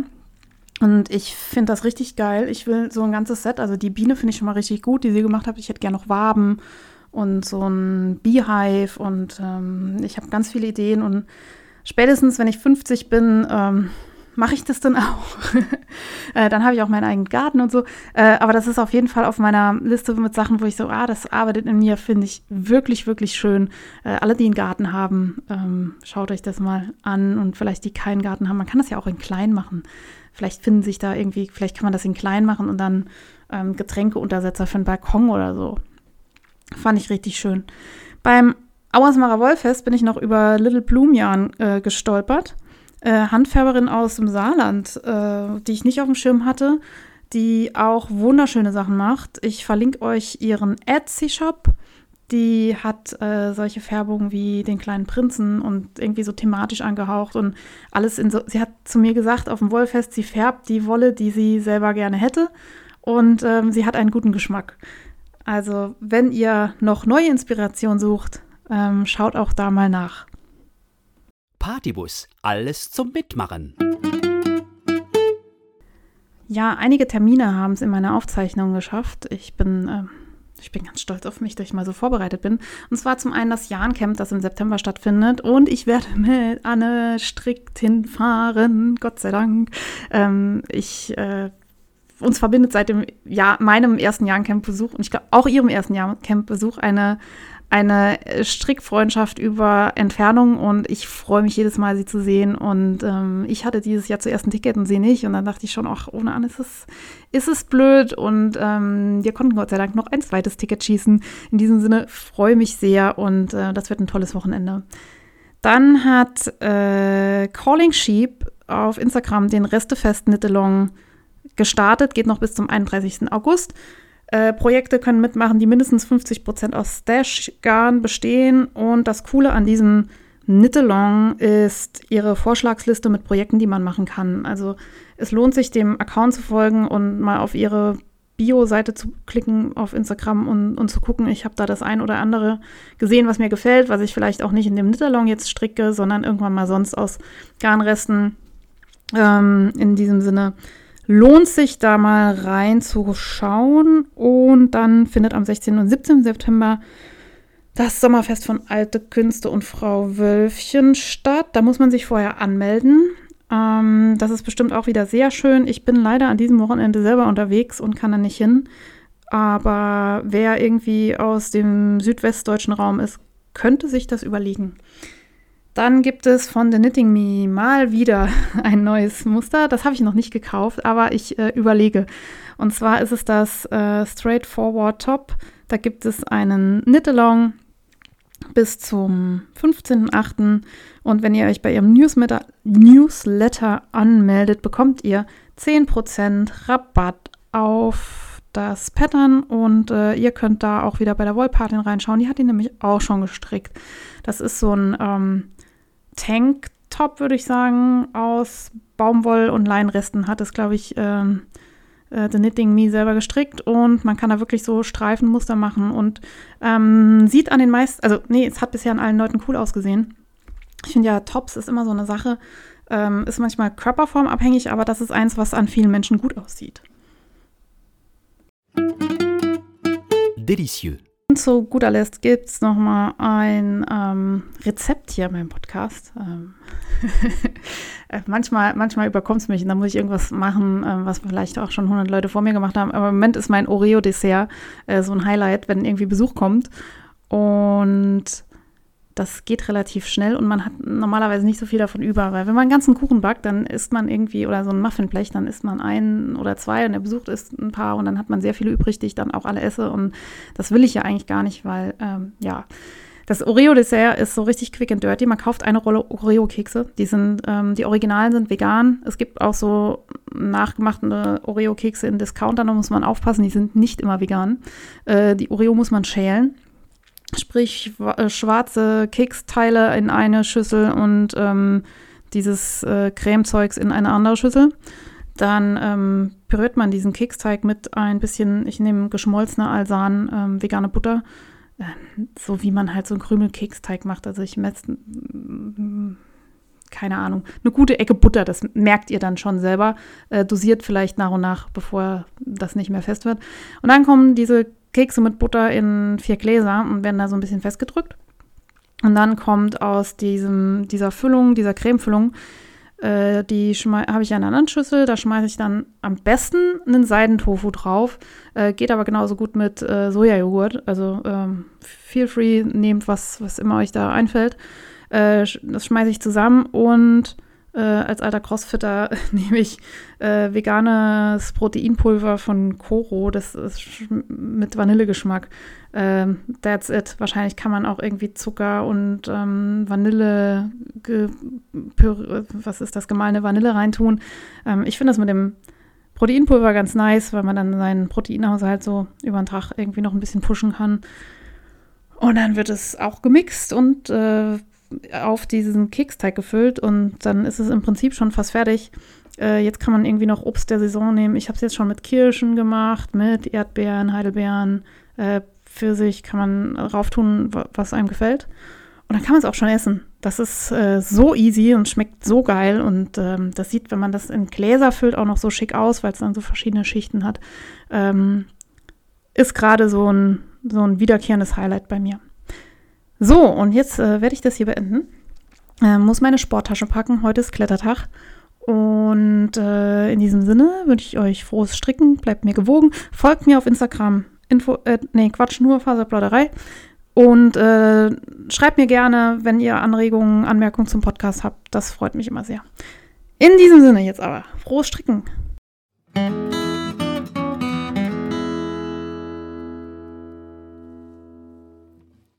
Und ich finde das richtig geil. Ich will so ein ganzes Set. Also die Biene finde ich schon mal richtig gut, die sie gemacht hat. Ich hätte gerne noch Waben und so ein Beehive und ähm, ich habe ganz viele Ideen und spätestens, wenn ich 50 bin, ähm, mache ich das dann auch. äh, dann habe ich auch meinen eigenen Garten und so. Äh, aber das ist auf jeden Fall auf meiner Liste mit Sachen, wo ich so, ah, das arbeitet in mir, finde ich wirklich, wirklich schön. Äh, alle, die einen Garten haben, ähm, schaut euch das mal an und vielleicht die keinen Garten haben. Man kann das ja auch in klein machen. Vielleicht finden sich da irgendwie, vielleicht kann man das in klein machen und dann ähm, Getränkeuntersetzer für einen Balkon oder so. Fand ich richtig schön. Beim Auersmacher Wollfest bin ich noch über Little Bloomjahren äh, gestolpert äh, Handfärberin aus dem Saarland, äh, die ich nicht auf dem Schirm hatte, die auch wunderschöne Sachen macht. Ich verlinke euch ihren Etsy-Shop. Die hat äh, solche Färbungen wie den kleinen Prinzen und irgendwie so thematisch angehaucht und alles in so. Sie hat zu mir gesagt, auf dem Wollfest, sie färbt die Wolle, die sie selber gerne hätte und ähm, sie hat einen guten Geschmack. Also, wenn ihr noch neue Inspiration sucht, ähm, schaut auch da mal nach. Partybus, alles zum Mitmachen. Ja, einige Termine haben es in meiner Aufzeichnung geschafft. Ich bin, äh, ich bin ganz stolz auf mich, dass ich mal so vorbereitet bin. Und zwar zum einen das Jahn-Camp, das im September stattfindet. Und ich werde mit Anne strikt hinfahren, Gott sei Dank. Ähm, ich äh, uns verbindet seit dem Jahr, meinem ersten Jahrencamp-Besuch und ich glaube auch ihrem ersten Jahrencamp-Besuch eine, eine Strickfreundschaft über Entfernung und ich freue mich jedes Mal, sie zu sehen. Und ähm, ich hatte dieses Jahr zuerst ein Ticket und sie nicht. Und dann dachte ich schon, ach, ohne Anne ist es, ist es blöd. Und ähm, wir konnten Gott sei Dank noch ein zweites Ticket schießen. In diesem Sinne freue mich sehr und äh, das wird ein tolles Wochenende. Dann hat äh, Calling Sheep auf Instagram den Restefest Nittelong gestartet, geht noch bis zum 31. August. Äh, Projekte können mitmachen, die mindestens 50 Prozent aus Stash-Garn bestehen. Und das Coole an diesem Knit-Along ist ihre Vorschlagsliste mit Projekten, die man machen kann. Also es lohnt sich, dem Account zu folgen und mal auf ihre Bio-Seite zu klicken auf Instagram und, und zu gucken. Ich habe da das ein oder andere gesehen, was mir gefällt, was ich vielleicht auch nicht in dem Knit-Along jetzt stricke, sondern irgendwann mal sonst aus Garnresten. Ähm, in diesem Sinne lohnt sich da mal reinzuschauen. Und dann findet am 16. und 17. September das Sommerfest von Alte Künste und Frau Wölfchen statt. Da muss man sich vorher anmelden. Ähm, das ist bestimmt auch wieder sehr schön. Ich bin leider an diesem Wochenende selber unterwegs und kann da nicht hin. Aber wer irgendwie aus dem südwestdeutschen Raum ist, könnte sich das überlegen. Dann gibt es von The Knitting Me mal wieder ein neues Muster. Das habe ich noch nicht gekauft, aber ich äh, überlege. Und zwar ist es das äh, Straightforward Top. Da gibt es einen Knit-Along bis zum 15.08. Und wenn ihr euch bei ihrem Newsletter, Newsletter anmeldet, bekommt ihr 10% Rabatt auf das Pattern und äh, ihr könnt da auch wieder bei der Wollpatin reinschauen. Die hat ihn nämlich auch schon gestrickt. Das ist so ein ähm, Tanktop, würde ich sagen, aus Baumwoll- und Leinresten hat es, glaube ich, ähm, äh, The Knitting Me selber gestrickt und man kann da wirklich so Streifenmuster machen und ähm, sieht an den meisten, also nee, es hat bisher an allen Leuten cool ausgesehen. Ich finde ja, Tops ist immer so eine Sache, ähm, ist manchmal körperformabhängig, aber das ist eins, was an vielen Menschen gut aussieht. Delicieux. Und zu guter Letzt gibt es nochmal ein ähm, Rezept hier in meinem Podcast. Ähm äh, manchmal manchmal überkommt es mich und dann muss ich irgendwas machen, äh, was vielleicht auch schon 100 Leute vor mir gemacht haben. Aber im Moment ist mein Oreo-Dessert äh, so ein Highlight, wenn irgendwie Besuch kommt. Und das geht relativ schnell und man hat normalerweise nicht so viel davon über, weil wenn man einen ganzen Kuchen backt, dann isst man irgendwie, oder so ein Muffinblech, dann isst man ein oder zwei und der Besuch isst ein paar und dann hat man sehr viele übrig, die ich dann auch alle esse und das will ich ja eigentlich gar nicht, weil, ähm, ja, das Oreo-Dessert ist so richtig quick and dirty. Man kauft eine Rolle Oreo-Kekse. Die sind, ähm, die Originalen sind vegan. Es gibt auch so nachgemachte Oreo-Kekse in Discountern, da muss man aufpassen, die sind nicht immer vegan. Äh, die Oreo muss man schälen sprich äh, schwarze Keksteile in eine Schüssel und ähm, dieses äh, Cremezeugs in eine andere Schüssel. Dann ähm, püriert man diesen Keksteig mit ein bisschen, ich nehme geschmolzene Alsan, ähm, vegane Butter, äh, so wie man halt so einen Krümel-Keksteig macht. Also ich messe, keine Ahnung, eine gute Ecke Butter, das merkt ihr dann schon selber. Äh, dosiert vielleicht nach und nach, bevor das nicht mehr fest wird. Und dann kommen diese Kekse mit Butter in vier Gläser und werden da so ein bisschen festgedrückt. Und dann kommt aus diesem, dieser Füllung, dieser Cremefüllung, äh, die habe ich in einer anderen Schüssel. Da schmeiße ich dann am besten einen Seidentofu drauf. Äh, geht aber genauso gut mit äh, Sojajoghurt. Also ähm, feel free, nehmt was, was immer euch da einfällt. Äh, das schmeiße ich zusammen und äh, als alter Crossfitter nehme ich äh, veganes Proteinpulver von Koro. Das ist mit Vanillegeschmack. Ähm, that's it. Wahrscheinlich kann man auch irgendwie Zucker und ähm, Vanille, was ist das, gemahlene Vanille reintun. Ähm, ich finde das mit dem Proteinpulver ganz nice, weil man dann seinen Proteinhaushalt so über den Tag irgendwie noch ein bisschen pushen kann. Und dann wird es auch gemixt und äh, auf diesen Keksteig gefüllt und dann ist es im Prinzip schon fast fertig. Äh, jetzt kann man irgendwie noch Obst der Saison nehmen. Ich habe es jetzt schon mit Kirschen gemacht, mit Erdbeeren, Heidelbeeren, äh, Pfirsich kann man rauftun, was einem gefällt. Und dann kann man es auch schon essen. Das ist äh, so easy und schmeckt so geil. Und ähm, das sieht, wenn man das in Gläser füllt, auch noch so schick aus, weil es dann so verschiedene Schichten hat. Ähm, ist gerade so ein, so ein wiederkehrendes Highlight bei mir. So, und jetzt äh, werde ich das hier beenden. Äh, muss meine Sporttasche packen. Heute ist Klettertag. Und äh, in diesem Sinne wünsche ich euch frohes Stricken. Bleibt mir gewogen. Folgt mir auf Instagram. Info, äh, nee, Quatsch, nur Faserplauderei. Und äh, schreibt mir gerne, wenn ihr Anregungen, Anmerkungen zum Podcast habt. Das freut mich immer sehr. In diesem Sinne jetzt aber, frohes Stricken.